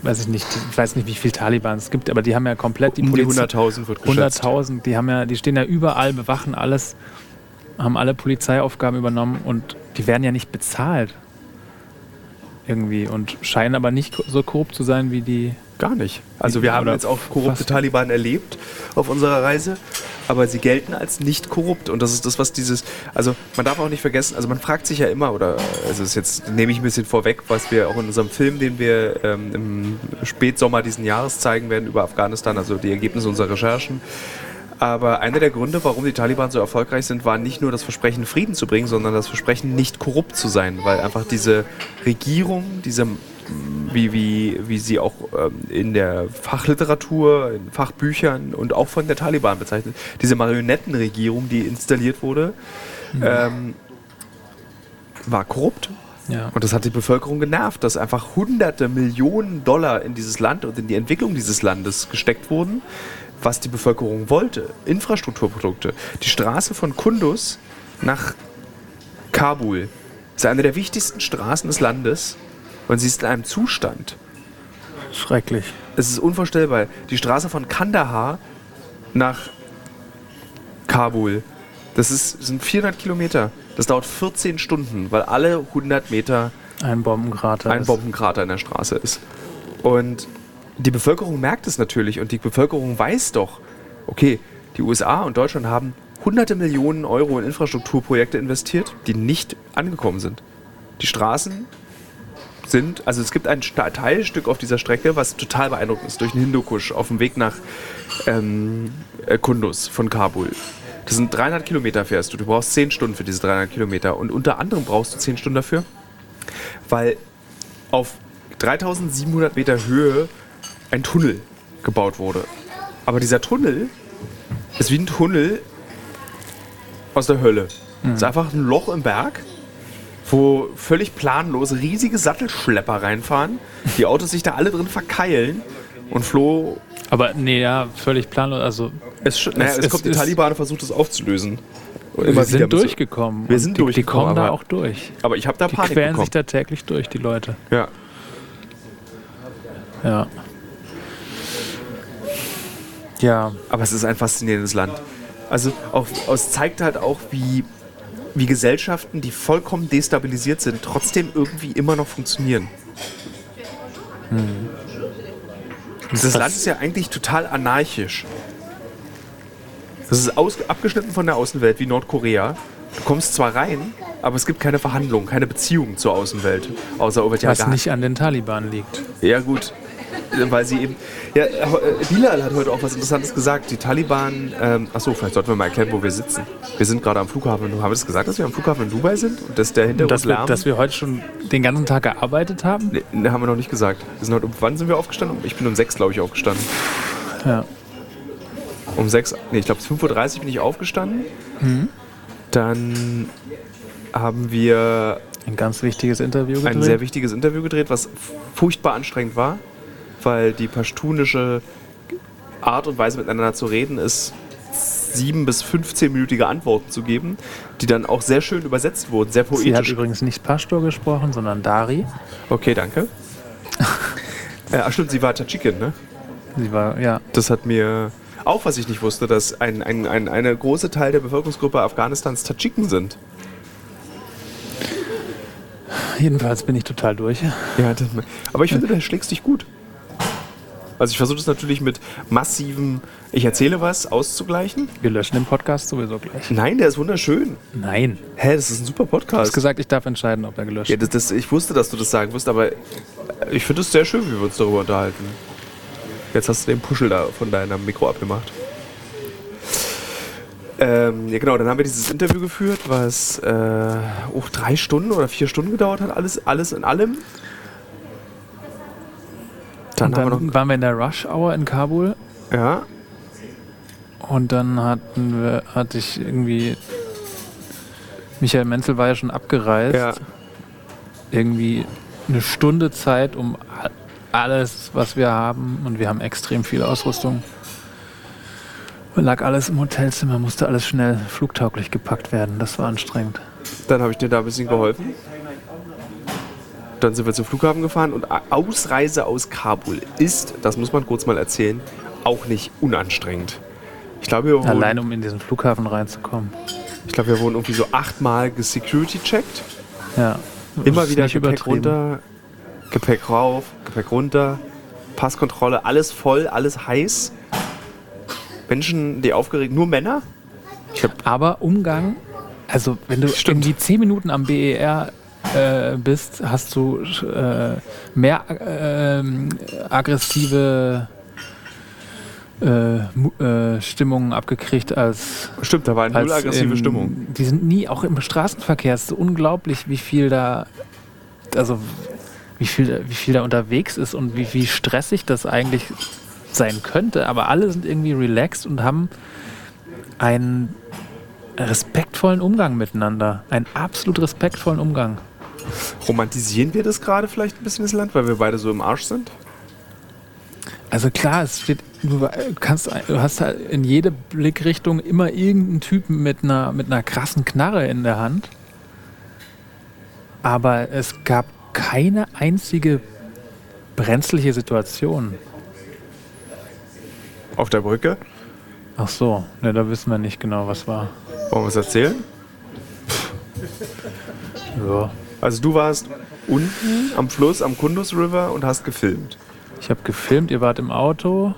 weiß ich nicht, ich weiß nicht, wie viele Taliban es gibt, aber die haben ja komplett die um Polizei. 100.000 wird geschätzt. 100.000, die haben ja, die stehen ja überall, bewachen alles, haben alle Polizeiaufgaben übernommen und die werden ja nicht bezahlt irgendwie und scheinen aber nicht so korrupt zu sein wie die. Gar nicht. Also wir haben jetzt auch korrupte Taliban erlebt auf unserer Reise, aber sie gelten als nicht korrupt und das ist das, was dieses, also man darf auch nicht vergessen, also man fragt sich ja immer, oder also ist jetzt nehme ich ein bisschen vorweg, was wir auch in unserem Film, den wir ähm, im Spätsommer diesen Jahres zeigen werden über Afghanistan, also die Ergebnisse unserer Recherchen, aber einer der Gründe, warum die Taliban so erfolgreich sind, war nicht nur das Versprechen, Frieden zu bringen, sondern das Versprechen, nicht korrupt zu sein, weil einfach diese Regierung, diese wie, wie, wie sie auch ähm, in der Fachliteratur, in Fachbüchern und auch von der Taliban bezeichnet, diese Marionettenregierung, die installiert wurde, mhm. ähm, war korrupt. Ja. Und das hat die Bevölkerung genervt, dass einfach hunderte Millionen Dollar in dieses Land und in die Entwicklung dieses Landes gesteckt wurden, was die Bevölkerung wollte. Infrastrukturprodukte. Die Straße von Kundus nach Kabul ist eine der wichtigsten Straßen des Landes und sie ist in einem Zustand. Schrecklich. Es ist unvorstellbar. Die Straße von Kandahar nach Kabul, das ist, sind 400 Kilometer. Das dauert 14 Stunden, weil alle 100 Meter ein Bombenkrater, ein Bombenkrater in der Straße ist. Und die Bevölkerung merkt es natürlich und die Bevölkerung weiß doch, okay, die USA und Deutschland haben hunderte Millionen Euro in Infrastrukturprojekte investiert, die nicht angekommen sind. Die Straßen sind, also es gibt ein Teilstück auf dieser Strecke, was total beeindruckend ist, durch den Hindukusch auf dem Weg nach ähm, äh, Kundus von Kabul. Das sind 300 Kilometer fährst du. Du brauchst 10 Stunden für diese 300 Kilometer. Und unter anderem brauchst du 10 Stunden dafür, weil auf 3700 Meter Höhe ein Tunnel gebaut wurde. Aber dieser Tunnel ist wie ein Tunnel aus der Hölle. Mhm. Es ist einfach ein Loch im Berg, wo völlig planlos riesige Sattelschlepper reinfahren, die Autos sich da alle drin verkeilen und Flo. Aber nee, ja, völlig planlos. Also es, naja, es, es kommt, die Taliban versucht es aufzulösen. wir sind durchgekommen. Wir sind die, durchgekommen. Die kommen da auch durch. Aber ich habe da die Panik Die quälen bekommen. sich da täglich durch, die Leute. Ja. Ja. Ja. Aber es ist ein faszinierendes Land. Also auch, es zeigt halt auch, wie, wie Gesellschaften, die vollkommen destabilisiert sind, trotzdem irgendwie immer noch funktionieren. Hm. Das Land ist ja eigentlich total anarchisch. Das ist aus, abgeschnitten von der Außenwelt wie Nordkorea. Du kommst zwar rein, aber es gibt keine Verhandlungen, keine Beziehungen zur Außenwelt. Außer Was nicht an den Taliban liegt. Ja, gut weil sie eben. Ja, äh, Bilal hat heute auch was Interessantes gesagt. Die Taliban. Ähm, achso, vielleicht sollten wir mal erklären, wo wir sitzen. Wir sind gerade am Flughafen. Haben wir das gesagt, dass wir am Flughafen in Dubai sind? Und dass der hinter dass uns wir, Dass wir heute schon den ganzen Tag gearbeitet haben? Nee, nee, haben wir noch nicht gesagt. Wir sind heute, um, wann sind wir aufgestanden? Ich bin um sechs, glaube ich, aufgestanden. Ja. Um sechs. Nee, ich glaube, 5.30 Uhr bin ich aufgestanden. Mhm. Dann haben wir ein ganz wichtiges Interview gedreht. Ein sehr wichtiges Interview gedreht, was furchtbar anstrengend war weil die pashtunische Art und Weise miteinander zu reden ist, sieben bis 15-minütige Antworten zu geben, die dann auch sehr schön übersetzt wurden, sehr poetisch. Sie hat übrigens nicht Pashto gesprochen, sondern Dari. Okay, danke. [laughs] äh, ach stimmt, sie war Tadschikin, ne? Sie war, ja. Das hat mir auch, was ich nicht wusste, dass ein, ein, ein eine große Teil der Bevölkerungsgruppe Afghanistans Tadschiken sind. Jedenfalls bin ich total durch. Ja, das, aber ich finde, du schlägst dich gut. Also ich versuche das natürlich mit massivem, ich erzähle was, auszugleichen. Wir löschen den Podcast sowieso gleich. Nein, der ist wunderschön. Nein. Hä, das ist ein super Podcast. Du hast gesagt, ich darf entscheiden, ob er gelöscht wird. Ja, das, das, ich wusste, dass du das sagen wirst, aber ich finde es sehr schön, wie wir uns darüber unterhalten. Jetzt hast du den Puschel da von deinem Mikro abgemacht. Ähm, ja genau, dann haben wir dieses Interview geführt, was äh, auch drei Stunden oder vier Stunden gedauert hat, alles, alles in allem. Dann, dann wir waren wir in der Rush Hour in Kabul. Ja. Und dann hatten wir, hatte ich irgendwie. Michael Menzel war ja schon abgereist. Ja. Irgendwie eine Stunde Zeit, um alles, was wir haben, und wir haben extrem viel Ausrüstung. Lag alles im Hotelzimmer, musste alles schnell flugtauglich gepackt werden. Das war anstrengend. Dann habe ich dir da ein bisschen geholfen. Dann sind wir zum Flughafen gefahren und Ausreise aus Kabul ist, das muss man kurz mal erzählen, auch nicht unanstrengend. Ich glaube, wir wurden, Allein um in diesen Flughafen reinzukommen. Ich glaube, wir wurden irgendwie so achtmal gesecurity-checkt. Ja. Immer wieder Gepäck runter, Gepäck rauf, Gepäck runter, Passkontrolle, alles voll, alles heiß. Menschen, die aufgeregt, nur Männer. Aber Umgang, also wenn du Stimmt. irgendwie zehn Minuten am BER äh, bist, hast du äh, mehr äh, aggressive äh, äh, Stimmungen abgekriegt als. Stimmt, da war eine null aggressive im, Stimmung. Die sind nie, auch im Straßenverkehr, ist so unglaublich, wie viel da. Also, wie viel, wie viel da unterwegs ist und wie, wie stressig das eigentlich sein könnte. Aber alle sind irgendwie relaxed und haben einen respektvollen Umgang miteinander. Einen absolut respektvollen Umgang. Romantisieren wir das gerade vielleicht ein bisschen das Land, weil wir beide so im Arsch sind? Also klar, es steht, du kannst, du hast halt in jede Blickrichtung immer irgendeinen Typen mit einer, mit einer krassen Knarre in der Hand. Aber es gab keine einzige brenzliche Situation. Auf der Brücke? Ach so, ne, da wissen wir nicht genau, was war. Wollen wir es erzählen? Ja. Also du warst unten am Fluss, am Kundus River und hast gefilmt. Ich habe gefilmt, ihr wart im Auto.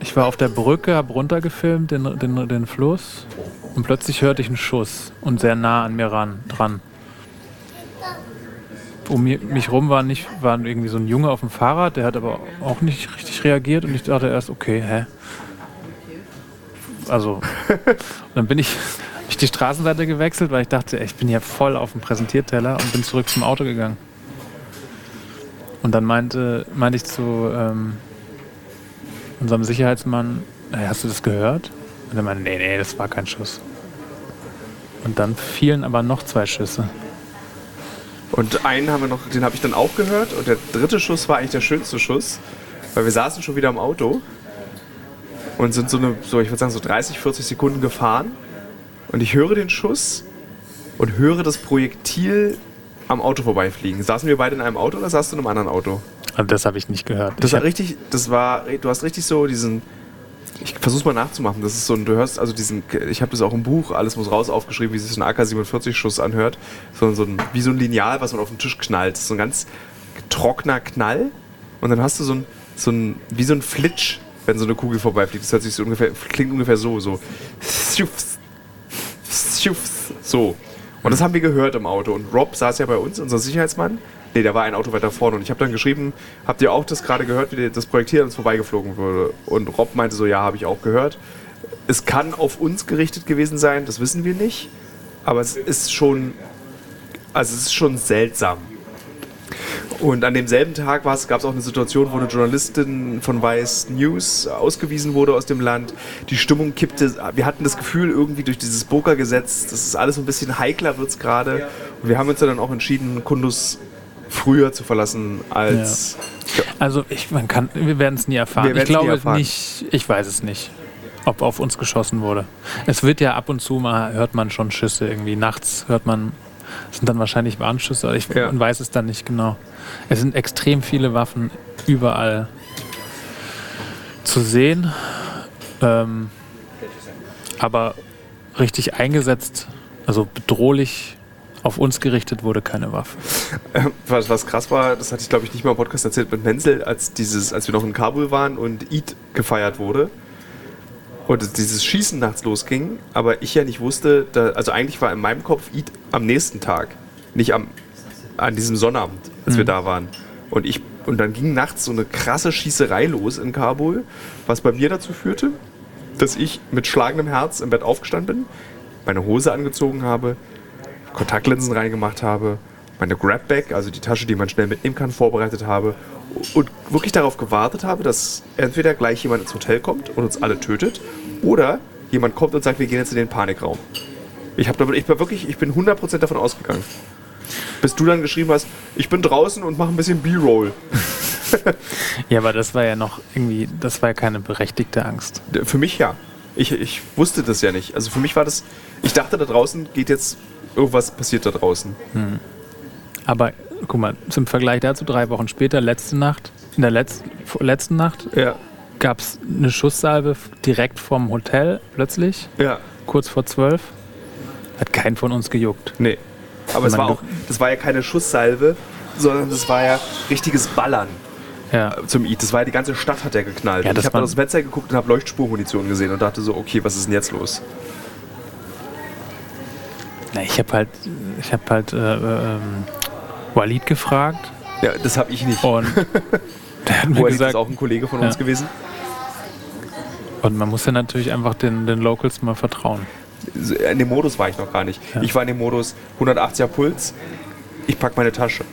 Ich war auf der Brücke, habe runtergefilmt, den, den, den Fluss. Und plötzlich hörte ich einen Schuss und sehr nah an mir ran, dran. Um mich rum war, nicht, war irgendwie so ein Junge auf dem Fahrrad, der hat aber auch nicht richtig reagiert und ich dachte erst, okay, hä? Also, dann bin ich ich die Straßenseite gewechselt, weil ich dachte, ich bin hier voll auf dem Präsentierteller und bin zurück zum Auto gegangen. Und dann meinte, meinte ich zu ähm, unserem Sicherheitsmann, hey, hast du das gehört? Und er meinte, nee, nee, das war kein Schuss. Und dann fielen aber noch zwei Schüsse. Und einen haben wir noch, den habe ich dann auch gehört. Und der dritte Schuss war eigentlich der schönste Schuss, weil wir saßen schon wieder im Auto und sind so eine, so ich würde sagen so 30, 40 Sekunden gefahren und ich höre den Schuss und höre das Projektil am Auto vorbeifliegen. Saßen wir beide in einem Auto oder saßt du in einem anderen Auto? Also das habe ich nicht gehört. Das war richtig, das war, du hast richtig so diesen, ich versuch's mal nachzumachen. Das ist so ein, du hörst also diesen, ich habe das auch im Buch, alles muss raus aufgeschrieben, wie sich ein AK-47-Schuss anhört. So, so ein, wie so ein Lineal, was man auf den Tisch knallt. So ein ganz trockener Knall. Und dann hast du so ein, so ein, wie so ein Flitsch, wenn so eine Kugel vorbeifliegt. Das hört sich so ungefähr, klingt ungefähr so, so. [laughs] So. Und das haben wir gehört im Auto. Und Rob saß ja bei uns, unser Sicherheitsmann. Nee, der war ein Auto weiter vorne. Und ich habe dann geschrieben, habt ihr auch das gerade gehört, wie das Projektil uns vorbeigeflogen wurde? Und Rob meinte so, ja, habe ich auch gehört. Es kann auf uns gerichtet gewesen sein, das wissen wir nicht. Aber es ist schon, also es ist schon seltsam. Und an demselben Tag gab es auch eine Situation, wo eine Journalistin von Vice News ausgewiesen wurde aus dem Land. Die Stimmung kippte. Wir hatten das Gefühl, irgendwie durch dieses Burka-Gesetz, das ist alles so ein bisschen heikler wird es gerade. Und wir haben uns dann auch entschieden, Kundus früher zu verlassen als. Ja. Also ich, man kann, wir werden es nie erfahren. Ich glaube erfahren. nicht, ich weiß es nicht, ob auf uns geschossen wurde. Es wird ja ab und zu mal hört man schon Schüsse irgendwie. Nachts hört man das sind dann wahrscheinlich Warnschüsse, ich ja. weiß es dann nicht genau. Es sind extrem viele Waffen überall zu sehen. Ähm, aber richtig eingesetzt, also bedrohlich Auf uns gerichtet wurde keine Waffe. Was, was krass war, das hatte ich glaube ich nicht mal im Podcast erzählt mit Menzel, als, dieses, als wir noch in Kabul waren und Eid gefeiert wurde und dieses Schießen nachts losging, aber ich ja nicht wusste, da, also eigentlich war in meinem Kopf Eid am nächsten Tag, nicht am, an diesem Sonnabend, als mhm. wir da waren. Und, ich, und dann ging nachts so eine krasse Schießerei los in Kabul, was bei mir dazu führte, dass ich mit schlagendem Herz im Bett aufgestanden bin, meine Hose angezogen habe, Kontaktlinsen reingemacht habe, meine Grabbag, also die Tasche, die man schnell mitnehmen kann, vorbereitet habe und wirklich darauf gewartet habe, dass entweder gleich jemand ins Hotel kommt und uns alle tötet oder jemand kommt und sagt, wir gehen jetzt in den Panikraum. Ich, hab, ich, bin wirklich, ich bin 100% davon ausgegangen. Bis du dann geschrieben hast, ich bin draußen und mache ein bisschen B-Roll. [laughs] ja, aber das war ja noch irgendwie, das war ja keine berechtigte Angst. Für mich ja. Ich, ich wusste das ja nicht. Also für mich war das, ich dachte, da draußen geht jetzt, irgendwas passiert da draußen. Hm. Aber guck mal, zum Vergleich dazu, drei Wochen später, letzte Nacht, in der Letz letzten Nacht, ja. gab es eine Schusssalve direkt vom Hotel plötzlich, ja. kurz vor zwölf. Hat keinen von uns gejuckt. Nee. Aber es war auch, das war ja keine Schusssalve, sondern das war ja richtiges Ballern. Ja. Äh, zum Eid. Das war ja die ganze Stadt hat ja geknallt. Ja, ich habe aus dem Fenster geguckt und habe Leuchtspurmunition gesehen und dachte so, okay, was ist denn jetzt los? Na, ich habe halt, ich habe halt äh, ähm, Walid gefragt. Ja, das habe ich nicht. Und [laughs] der hat mir Walid gesagt, ist auch ein Kollege von ja. uns gewesen. Und man muss ja natürlich einfach den, den Locals mal vertrauen. In dem Modus war ich noch gar nicht. Ja. Ich war in dem Modus 180er Puls, ich packe meine Tasche.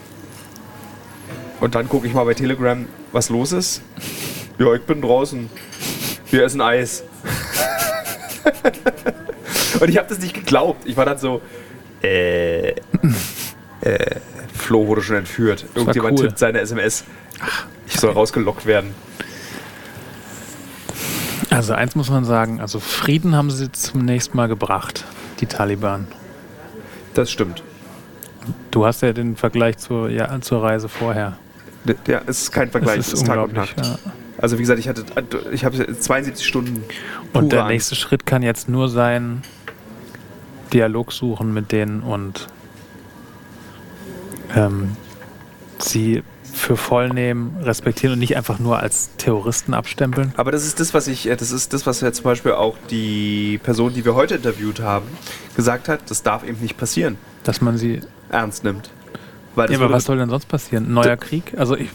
Und dann gucke ich mal bei Telegram, was los ist. Ja, ich bin draußen. Wir essen Eis. [laughs] Und ich habe das nicht geglaubt. Ich war dann so, äh, äh, Flo wurde schon entführt. Irgendjemand cool. tippt seine SMS. Ach, ich soll rausgelockt werden. Also eins muss man sagen, also Frieden haben sie zunächst mal gebracht, die Taliban. Das stimmt. Du hast ja den Vergleich zur, ja, zur Reise vorher. Ja, es ist kein Vergleich, es ist, es ist Tag und Nacht. Ja. Also wie gesagt, ich hatte ich habe 72 Stunden. Und der nächste Schritt kann jetzt nur sein, Dialog suchen mit denen und ähm, sie für voll nehmen, respektieren und nicht einfach nur als Terroristen abstempeln. Aber das ist das, was ich, äh, das ist das, was jetzt zum Beispiel auch die Person, die wir heute interviewt haben, gesagt hat, das darf eben nicht passieren. Dass man sie ernst nimmt. ja, aber was soll denn sonst passieren? Ein neuer Krieg? Also ich,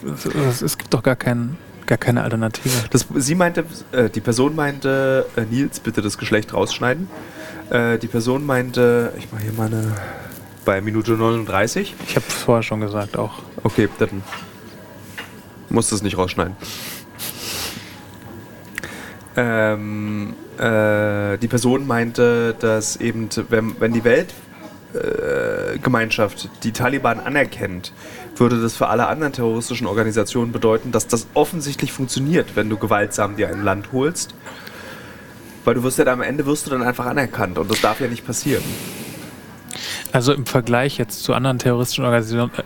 es, es gibt doch gar keinen gar keine Alternative. Das, sie meinte, äh, die Person meinte, äh, Nils, bitte das Geschlecht rausschneiden. Äh, die Person meinte, ich mache hier mal eine bei Minute 39. Ich habe es vorher schon gesagt auch. Okay, dann muss das nicht rausschneiden. Ähm, äh, die Person meinte, dass eben, wenn, wenn die Weltgemeinschaft äh, die Taliban anerkennt, würde das für alle anderen terroristischen Organisationen bedeuten, dass das offensichtlich funktioniert, wenn du gewaltsam dir ein Land holst. Weil du wirst ja am Ende wirst du dann einfach anerkannt und das darf ja nicht passieren. Also im Vergleich jetzt zu anderen terroristischen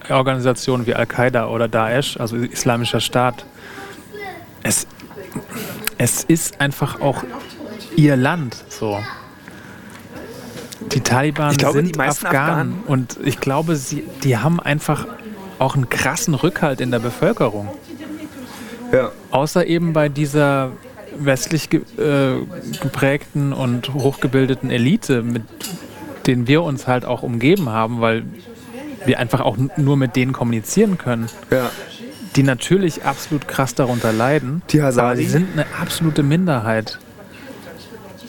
Organisationen wie Al-Qaida oder Daesh, also Islamischer Staat, es, es ist einfach auch ihr Land so. Die Taliban glaube, sind die Afghanen, Afghanen, und ich glaube, sie, die haben einfach auch einen krassen Rückhalt in der Bevölkerung. Ja. Außer eben bei dieser westlich ge äh, geprägten und hochgebildeten Elite, mit denen wir uns halt auch umgeben haben, weil wir einfach auch nur mit denen kommunizieren können. Ja. Die natürlich absolut krass darunter leiden. Die Hazari. Aber sie sind eine absolute Minderheit.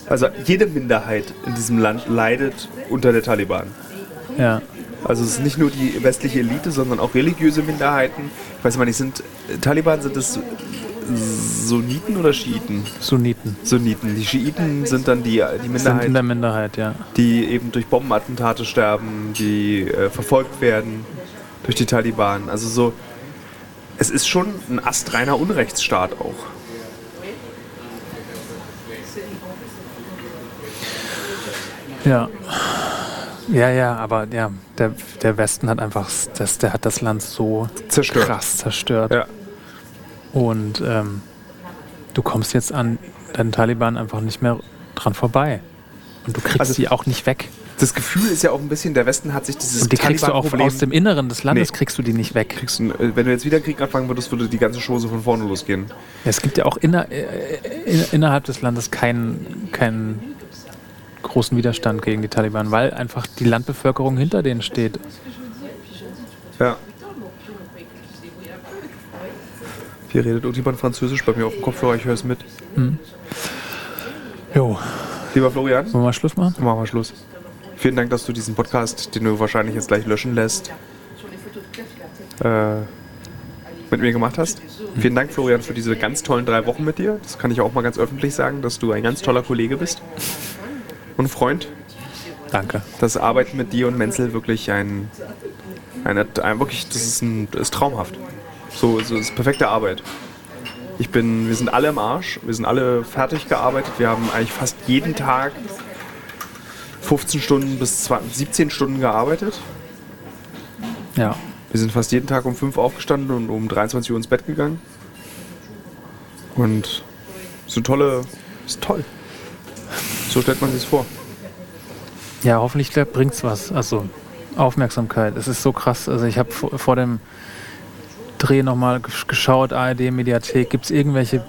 Also jede Minderheit in diesem Land leidet unter der Taliban. Ja. Also es ist nicht nur die westliche Elite, sondern auch religiöse Minderheiten. Ich weiß mal nicht, sind Taliban sind es Sunniten oder Schiiten? Sunniten. Sunniten. Die Schiiten sind dann die, die Minderheit. Sind in der Minderheit, ja. Die eben durch Bombenattentate sterben, die äh, verfolgt werden durch die Taliban. Also so, es ist schon ein astreiner Unrechtsstaat auch. Ja. Ja, ja, aber ja, der, der Westen hat einfach, das, der hat das Land so zerstört. krass zerstört. Ja. Und ähm, du kommst jetzt an den Taliban einfach nicht mehr dran vorbei. Und du kriegst also, sie auch nicht weg. das Gefühl ist ja auch ein bisschen, der Westen hat sich dieses Und die kriegst du auch aus dem Inneren des Landes, Nee. kriegst du die nicht weg. Du, äh, wenn du jetzt wieder Krieg anfangen würdest, würde die ganze Chose von vorne losgehen. Es gibt ja auch inner, äh, in, innerhalb des Landes keinen, keinen großen Widerstand gegen die Taliban, weil einfach die Landbevölkerung hinter denen steht. Ja. Hier redet irgendjemand Französisch bei mir auf dem Kopfhörer, ich höre es mit. Jo, Lieber Florian, wollen wir mal Schluss machen? machen wir Schluss. Vielen Dank, dass du diesen Podcast, den du wahrscheinlich jetzt gleich löschen lässt, äh, mit mir gemacht hast. Vielen Dank, Florian, für diese ganz tollen drei Wochen mit dir. Das kann ich auch mal ganz öffentlich sagen, dass du ein ganz toller Kollege bist und Freund. Danke. Das Arbeiten mit dir und Menzel wirklich ein, eine, ein wirklich, das ist, ein, das ist traumhaft. So, so ist perfekte Arbeit. Ich bin, wir sind alle im Arsch, wir sind alle fertig gearbeitet. Wir haben eigentlich fast jeden Tag 15 Stunden bis 20, 17 Stunden gearbeitet. Ja, Wir sind fast jeden Tag um 5 aufgestanden und um 23 Uhr ins Bett gegangen. Und so tolle, ist toll. So stellt man sich vor. ja hoffentlich bringt es was. Also Aufmerksamkeit. Es ist so krass. Also ich habe vor, vor dem Dreh nochmal geschaut, ARD, Mediathek. Gibt es irgendwelche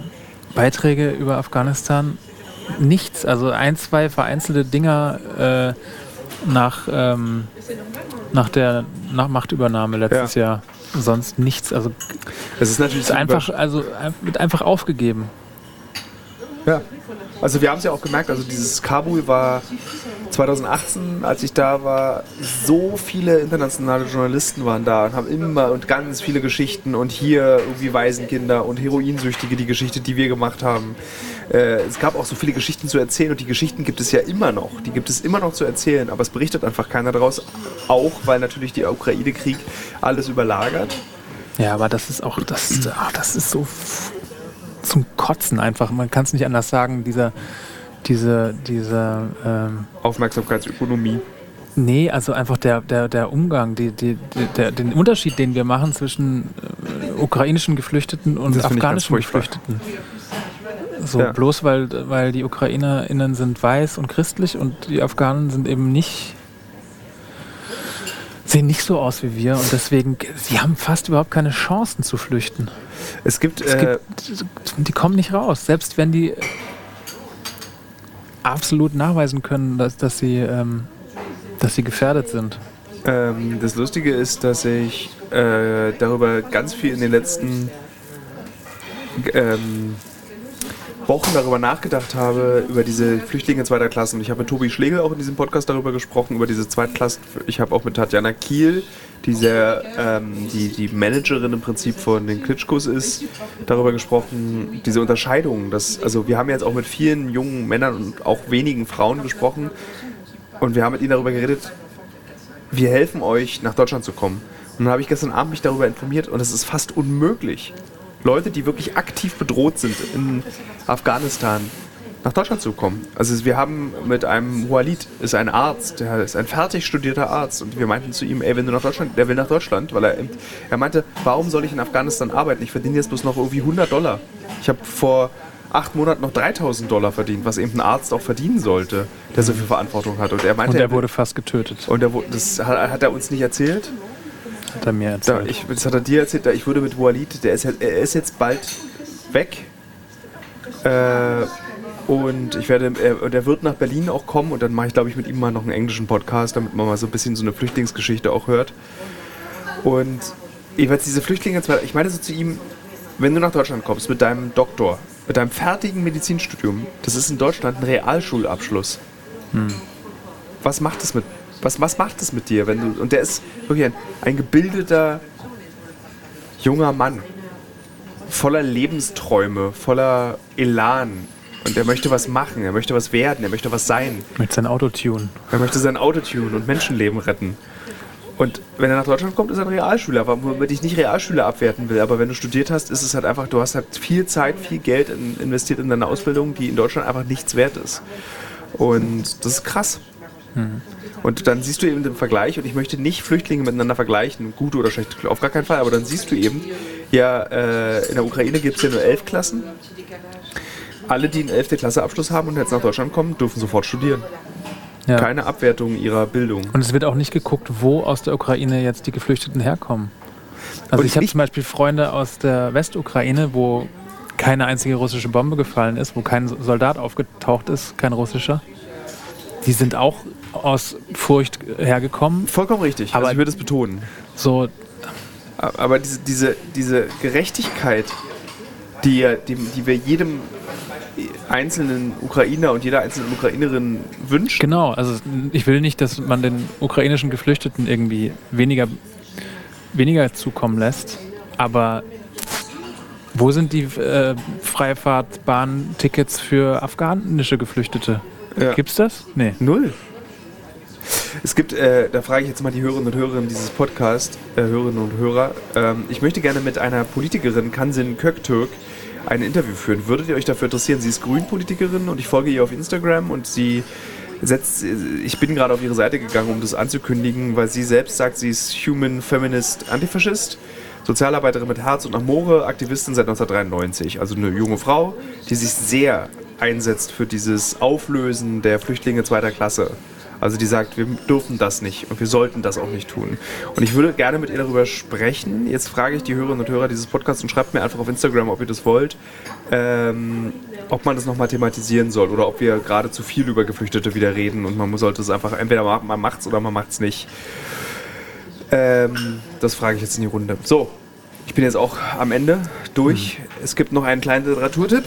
Beiträge über Afghanistan? Nichts. Also ein, zwei vereinzelte Dinger äh, nach, ähm, nach der nach Machtübernahme letztes Jahr. Sonst nichts. Also Es ist natürlich einfach, also einfach aufgegeben. Ja. Also wir haben es ja auch gemerkt, also dieses Kabul war 2018, als ich da war, so viele internationale Journalisten waren da und haben immer und ganz viele Geschichten und hier irgendwie Waisenkinder und Heroinsüchtige, die Geschichte, die wir gemacht haben. Äh, es gab auch so viele Geschichten zu erzählen und die Geschichten gibt es ja immer noch. Die gibt es immer noch zu erzählen, aber es berichtet einfach keiner daraus. Auch weil natürlich der Ukraine-Krieg alles überlagert. Ja, aber das ist auch, das, ach, das ist so zum Kotzen einfach. Man kann es nicht anders sagen. Dieser, diese, diese, ähm, Aufmerksamkeitsökonomie. nee, also einfach der, der, der Umgang, die, die, der, den Unterschied, den wir machen zwischen äh, ukrainischen Geflüchteten und Das afghanischen. Geflüchteten. So, Ja. bloß weil, weil die UkrainerInnen sind weiß und christlich und die Afghanen sind eben nicht sehen nicht so aus wie wir und deswegen, sie haben fast überhaupt keine Chancen zu flüchten. Es gibt, Es äh, gibt, die kommen nicht raus, selbst wenn die absolut nachweisen können, dass, dass, sie, ähm, dass sie gefährdet sind. Ähm, das Lustige ist, dass ich äh, darüber ganz viel in den letzten ähm, Wochen darüber nachgedacht habe, über diese Flüchtlinge zweiter Klasse. Und ich habe mit Tobi Schlegel auch in diesem Podcast darüber gesprochen, über diese Zweitklassen. Ich habe auch mit Tatjana Kiel, die, sehr, ähm, die die Managerin im Prinzip von den Klitschkos ist, darüber gesprochen, diese Unterscheidung. Dass, also wir haben jetzt auch mit vielen jungen Männern und auch wenigen Frauen gesprochen. Und wir haben mit ihnen darüber geredet, wir helfen euch, nach Deutschland zu kommen. Und dann habe ich gestern Abend mich darüber informiert und es ist fast unmöglich, Leute, die wirklich aktiv bedroht sind in Afghanistan, nach Deutschland zu kommen. Also wir haben mit einem Walid, ist ein Arzt, der ist ein fertig studierter Arzt und wir meinten zu ihm, ey, wenn du nach Deutschland, der will nach Deutschland, weil er, er meinte, warum soll ich in Afghanistan arbeiten? Ich verdiene jetzt bloß noch irgendwie 100 Dollar. Ich habe vor acht Monaten noch 3000 Dollar verdient, was eben ein Arzt auch verdienen sollte, der so viel Verantwortung hat. Und er meinte, Und er wurde fast getötet, und er, das hat, hat er uns nicht erzählt. Hat er mir Da, erzählt. ich, das hat er dir erzählt. Da, ich würde mit Walid, der ist, jetzt- er ist jetzt bald weg. Äh, und ich werde, er, und er wird nach Berlin auch kommen und dann mache ich, glaube ich, mit ihm mal noch einen englischen Podcast, damit man mal so ein bisschen so eine Flüchtlingsgeschichte auch hört. Und jeweils diese Flüchtlinge, ich meinte so zu ihm, wenn du nach Deutschland kommst mit deinem Doktor, mit deinem fertigen Medizinstudium, das ist in Deutschland ein Realschulabschluss. Was macht es mit, was, was macht es mit dir, wenn du, und der ist wirklich ein, ein gebildeter junger Mann, voller Lebensträume, voller Elan. Und er möchte was machen, er möchte was werden, er möchte was sein. Mit seinem Autotune. Er möchte sein Auto tunen und Menschenleben retten. Und wenn er nach Deutschland kommt, ist er ein Realschüler, womit ich nicht Realschüler abwerten will. Aber wenn du studiert hast, ist es halt einfach, du hast halt viel Zeit, viel Geld in, investiert in deine Ausbildung, die in Deutschland einfach nichts wert ist. Und das ist krass. Und dann siehst du eben den Vergleich, und ich möchte nicht Flüchtlinge miteinander vergleichen, gut oder schlecht, auf gar keinen Fall, aber dann siehst du eben, ja, äh, in der Ukraine gibt es ja nur elf Klassen. Alle, die einen 11. Klasse Abschluss haben und jetzt nach Deutschland kommen, dürfen sofort studieren. Ja. Keine Abwertung ihrer Bildung. Und es wird auch nicht geguckt, wo aus der Ukraine jetzt die Geflüchteten herkommen. Also Und ich habe zum Beispiel Freunde aus der Westukraine, wo keine einzige russische Bombe gefallen ist, wo kein Soldat aufgetaucht ist, kein russischer. Die sind auch aus Furcht hergekommen. Vollkommen richtig. Aber also ich würde es betonen. So. Aber diese, diese, diese Gerechtigkeit, die, die, die wir jedem einzelnen Ukrainer und jeder einzelnen Ukrainerin wünschen. Genau, also ich will nicht, dass man den ukrainischen Geflüchteten irgendwie weniger, weniger zukommen lässt, aber wo sind die äh, Freifahrtbahn-Tickets für afghanische Geflüchtete? Ja. Gibt's das? Nee. Null. Es gibt, äh, da frage ich jetzt mal die Hörerinnen und Hörer dieses Podcasts, äh, Hörerinnen und Hörer, ähm, ich möchte gerne mit einer Politikerin, Kansin Köktürk, ein Interview führen. Würdet ihr euch dafür interessieren? Sie ist Grünpolitikerin und ich folge ihr auf Instagram und sie setzt, ich bin gerade auf ihre Seite gegangen, um das anzukündigen, weil sie selbst sagt, sie ist Human Feminist Antifaschist. Sozialarbeiterin mit Herz und Amore, Aktivistin seit 1993. Also eine junge Frau, die sich sehr einsetzt für dieses Auflösen der Flüchtlinge zweiter Klasse. Also die sagt, wir dürfen das nicht und wir sollten das auch nicht tun. Und ich würde gerne mit ihr darüber sprechen. Jetzt frage ich die Hörerinnen und Hörer dieses Podcasts und schreibt mir einfach auf Instagram, ob ihr das wollt, ähm, ob man das nochmal thematisieren soll oder ob wir gerade zu viel über Geflüchtete wieder reden und man sollte es einfach, entweder man macht es oder man macht es nicht. Ähm, das frage ich jetzt in die Runde. So, ich bin jetzt auch am Ende durch. Mhm. Es gibt noch einen kleinen Literaturtipp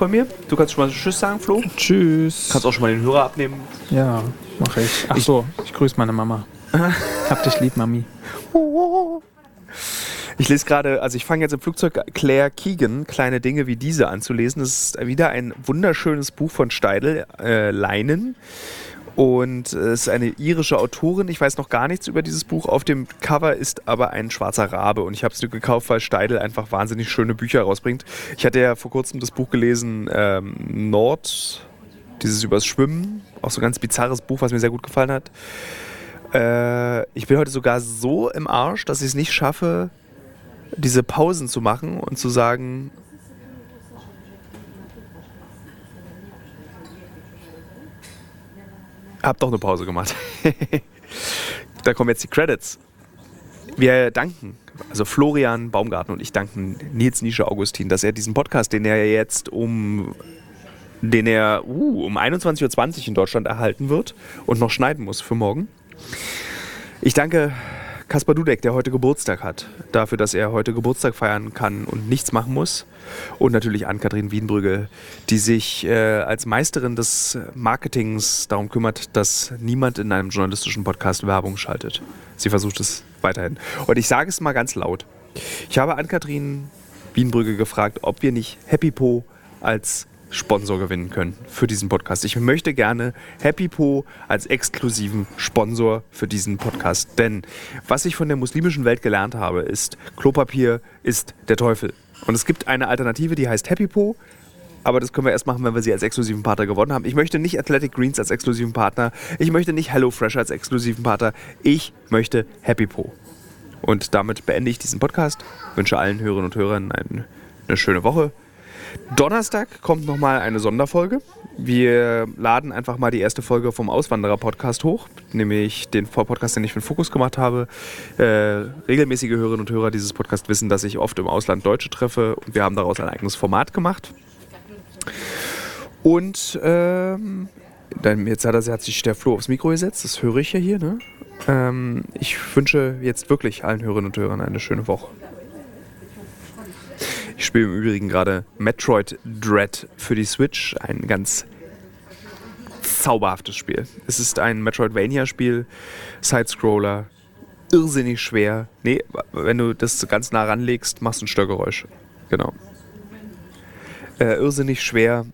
von mir. Du kannst schon mal Tschüss sagen, Flo. Tschüss. Kannst auch schon mal den Hörer abnehmen. Ja, mache ich. Ach so, ich grüße meine Mama. [laughs] Hab dich lieb, Mami. Ich lese gerade, also ich fange jetzt im Flugzeug Claire Keegan, kleine Dinge wie diese anzulesen. Das ist wieder ein wunderschönes Buch von Steidel, äh, Leinen. Und es ist eine irische Autorin. Ich weiß noch gar nichts über dieses Buch. Auf dem Cover ist aber ein schwarzer Rabe. Und ich habe es nur gekauft, weil Steidel einfach wahnsinnig schöne Bücher rausbringt. Ich hatte ja vor kurzem das Buch gelesen, ähm, Nord, dieses übers Schwimmen. Auch so ein ganz bizarres Buch, was mir sehr gut gefallen hat. Äh, ich bin heute sogar so im Arsch, dass ich es nicht schaffe, diese Pausen zu machen und zu sagen, Hab doch eine Pause gemacht. [laughs] da kommen jetzt die Credits. Wir danken, also Florian Baumgarten und ich danken Nils Nische Augustin, dass er diesen Podcast, den er jetzt um den er uh, um 21.20 Uhr in Deutschland erhalten wird und noch schneiden muss für morgen. Ich danke Kaspar Dudek, der heute Geburtstag hat, dafür, dass er heute Geburtstag feiern kann und nichts machen muss. Und natürlich an Kathrin Wienbrügge, die sich äh, als Meisterin des Marketings darum kümmert, dass niemand in einem journalistischen Podcast Werbung schaltet. Sie versucht es weiterhin. Und ich sage es mal ganz laut. Ich habe an Kathrin Wienbrügge gefragt, ob wir nicht Happy Po als Sponsor gewinnen können für diesen Podcast. Ich möchte gerne Happy Po als exklusiven Sponsor für diesen Podcast. Denn was ich von der muslimischen Welt gelernt habe, ist, Klopapier ist der Teufel. Und es gibt eine Alternative, die heißt Happy Po. Aber das können wir erst machen, wenn wir sie als exklusiven Partner gewonnen haben. Ich möchte nicht Athletic Greens als exklusiven Partner. Ich möchte nicht HelloFresh als exklusiven Partner. Ich möchte Happy Po. Und damit beende ich diesen Podcast. Wünsche allen Hörerinnen und Hörern eine, eine schöne Woche. Donnerstag kommt nochmal eine Sonderfolge. Wir laden einfach mal die erste Folge vom Auswanderer-Podcast hoch, nämlich den Podcast, den ich für den Fokus gemacht habe. Äh, regelmäßige Hörerinnen und Hörer dieses Podcasts wissen, dass ich oft im Ausland Deutsche treffe und wir haben daraus ein eigenes Format gemacht. Und ähm, dann, jetzt hat, er, hat sich der Flo aufs Mikro gesetzt, das höre ich ja hier. Ne? Ähm, ich wünsche jetzt wirklich allen Hörerinnen und Hörern eine schöne Woche. Ich spiele im Übrigen gerade Metroid Dread für die Switch. Ein ganz zauberhaftes Spiel. Es ist ein Metroidvania-Spiel, Sidescroller, irrsinnig schwer. Nee, wenn du das ganz nah ranlegst, machst du ein Störgeräusch. Genau. Äh, irrsinnig schwer.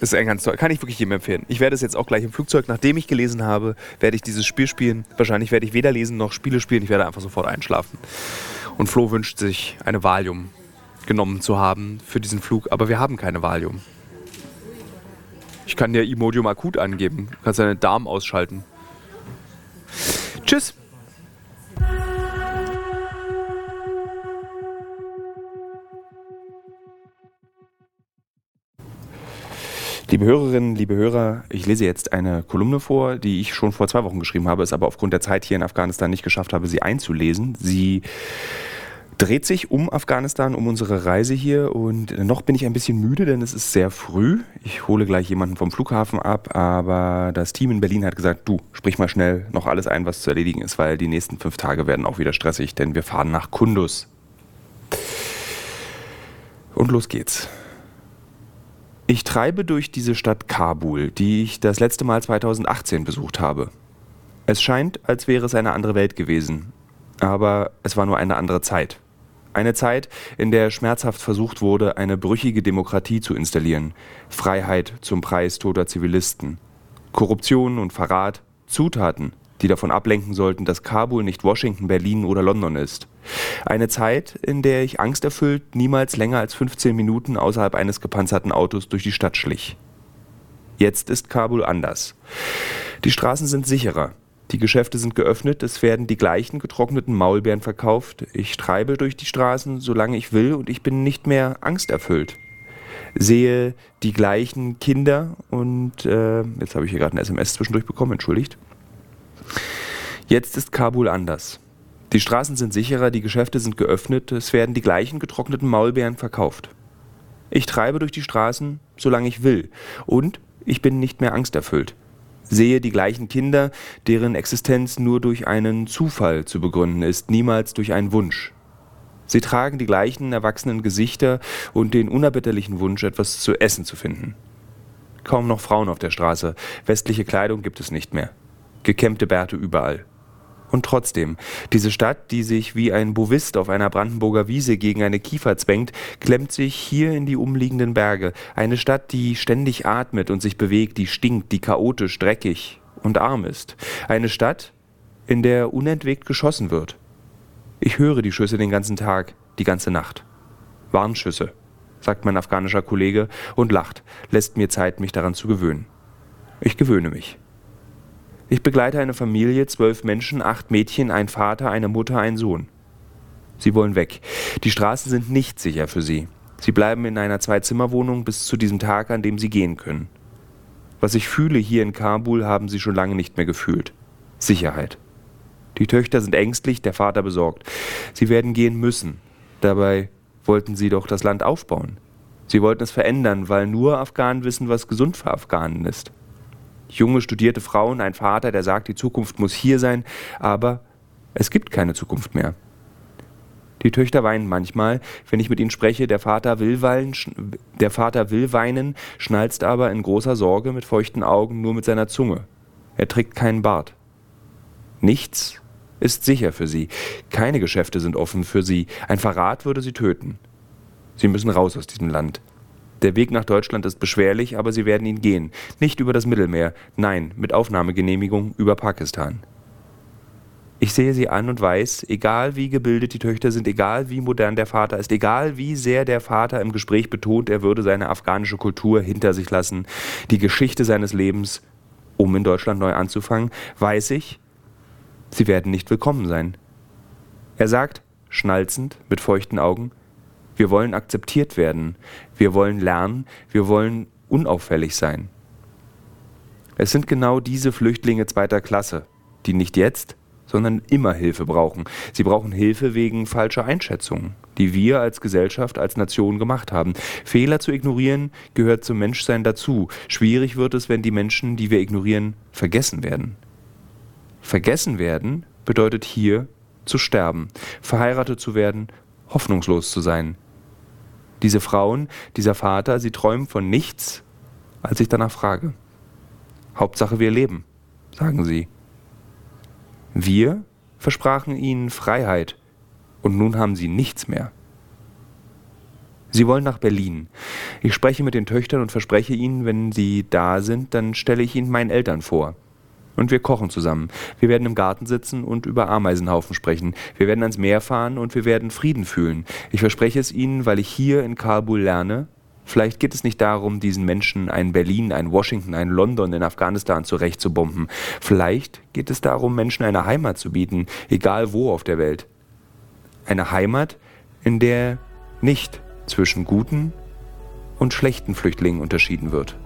Ist ein ganz toll. Kann ich wirklich jedem empfehlen. Ich werde es jetzt auch gleich im Flugzeug, nachdem ich gelesen habe, werde ich dieses Spiel spielen. Wahrscheinlich werde ich weder lesen noch Spiele spielen. Ich werde einfach sofort einschlafen. Und Flo wünscht sich eine Valium genommen zu haben für diesen Flug, aber wir haben keine Valium. Ich kann dir Imodium akut angeben. Du kannst deinen Darm ausschalten. Tschüss. Liebe Hörerinnen, liebe Hörer, ich lese jetzt eine Kolumne vor, die ich schon vor zwei Wochen geschrieben habe, es aber aufgrund der Zeit hier in Afghanistan nicht geschafft habe, sie einzulesen. Sie dreht sich um Afghanistan, um unsere Reise hier und noch bin ich ein bisschen müde, denn es ist sehr früh. Ich hole gleich jemanden vom Flughafen ab, aber das Team in Berlin hat gesagt, du, sprich mal schnell noch alles ein, was zu erledigen ist, weil die nächsten fünf Tage werden auch wieder stressig, denn wir fahren nach Kundus. Und los geht's. Ich treibe durch diese Stadt Kabul, die ich das letzte Mal 2018 besucht habe. Es scheint, als wäre es eine andere Welt gewesen. Aber es war nur eine andere Zeit. Eine Zeit, in der schmerzhaft versucht wurde, eine brüchige Demokratie zu installieren. Freiheit zum Preis toter Zivilisten. Korruption und Verrat, Zutaten, die davon ablenken sollten, dass Kabul nicht Washington, Berlin oder London ist. Eine Zeit, in der ich angsterfüllt niemals länger als 15 Minuten außerhalb eines gepanzerten Autos durch die Stadt schlich. Jetzt ist Kabul anders. Die Straßen sind sicherer. Die Geschäfte sind geöffnet, es werden die gleichen getrockneten Maulbeeren verkauft. Ich treibe durch die Straßen, solange ich will, und ich bin nicht mehr angsterfüllt. Sehe die gleichen Kinder und äh, jetzt habe ich hier gerade ein SMS zwischendurch bekommen, entschuldigt. Jetzt ist Kabul anders. Die Straßen sind sicherer, die Geschäfte sind geöffnet, es werden die gleichen getrockneten Maulbeeren verkauft. Ich treibe durch die Straßen, solange ich will, und ich bin nicht mehr angsterfüllt. Sehe die gleichen Kinder, deren Existenz nur durch einen Zufall zu begründen ist, niemals durch einen Wunsch. Sie tragen die gleichen erwachsenen Gesichter und den unerbitterlichen Wunsch, etwas zu essen zu finden. Kaum noch Frauen auf der Straße, westliche Kleidung gibt es nicht mehr. Gekämmte Bärte überall. Und trotzdem, diese Stadt, die sich wie ein Bovist auf einer Brandenburger Wiese gegen eine Kiefer zwängt, klemmt sich hier in die umliegenden Berge. Eine Stadt, die ständig atmet und sich bewegt, die stinkt, die chaotisch, dreckig und arm ist. Eine Stadt, in der unentwegt geschossen wird. Ich höre die Schüsse den ganzen Tag, die ganze Nacht. Warnschüsse, sagt mein afghanischer Kollege und lacht, lässt mir Zeit, mich daran zu gewöhnen. Ich gewöhne mich. Ich begleite eine Familie, zwölf Menschen, acht Mädchen, ein Vater, eine Mutter, ein Sohn. Sie wollen weg. Die Straßen sind nicht sicher für sie. Sie bleiben in einer Zwei-Zimmer-Wohnung bis zu diesem Tag, an dem sie gehen können. Was ich fühle hier in Kabul, haben sie schon lange nicht mehr gefühlt. Sicherheit. Die Töchter sind ängstlich, der Vater besorgt. Sie werden gehen müssen. Dabei wollten sie doch das Land aufbauen. Sie wollten es verändern, weil nur Afghanen wissen, was gesund für Afghanen ist junge studierte Frauen, ein Vater, der sagt, die Zukunft muss hier sein, aber es gibt keine Zukunft mehr. Die Töchter weinen manchmal, wenn ich mit ihnen spreche, der Vater will weinen, der Vater will weinen, schnalzt aber in großer Sorge mit feuchten Augen nur mit seiner Zunge. Er trägt keinen Bart. Nichts ist sicher für sie. Keine Geschäfte sind offen für sie. Ein Verrat würde sie töten. Sie müssen raus aus diesem Land. Der Weg nach Deutschland ist beschwerlich, aber sie werden ihn gehen. Nicht über das Mittelmeer, nein, mit Aufnahmegenehmigung über Pakistan. Ich sehe sie an und weiß, egal wie gebildet die Töchter sind, egal wie modern der Vater ist, egal wie sehr der Vater im Gespräch betont, er würde seine afghanische Kultur hinter sich lassen, die Geschichte seines Lebens, um in Deutschland neu anzufangen, weiß ich, sie werden nicht willkommen sein. Er sagt, schnalzend, mit feuchten Augen, wir wollen akzeptiert werden. Wir wollen lernen. Wir wollen unauffällig sein. Es sind genau diese Flüchtlinge zweiter Klasse, die nicht jetzt, sondern immer Hilfe brauchen. Sie brauchen Hilfe wegen falscher Einschätzungen, die wir als Gesellschaft, als Nation gemacht haben. Fehler zu ignorieren gehört zum Menschsein dazu. Schwierig wird es, wenn die Menschen, die wir ignorieren, vergessen werden. Vergessen werden bedeutet hier zu sterben, verheiratet zu werden, hoffnungslos zu sein, diese Frauen, dieser Vater, sie träumen von nichts, als ich danach frage. Hauptsache wir leben, sagen sie. Wir versprachen ihnen Freiheit und nun haben sie nichts mehr. Sie wollen nach Berlin. Ich spreche mit den Töchtern und verspreche ihnen, wenn sie da sind, dann stelle ich ihnen meinen Eltern vor. Und wir kochen zusammen. Wir werden im Garten sitzen und über Ameisenhaufen sprechen. Wir werden ans Meer fahren und wir werden Frieden fühlen. Ich verspreche es Ihnen, weil ich hier in Kabul lerne. Vielleicht geht es nicht darum, diesen Menschen ein Berlin, ein Washington, ein London in Afghanistan zurechtzubomben. Vielleicht geht es darum, Menschen eine Heimat zu bieten, egal wo auf der Welt. Eine Heimat, in der nicht zwischen guten und schlechten Flüchtlingen unterschieden wird.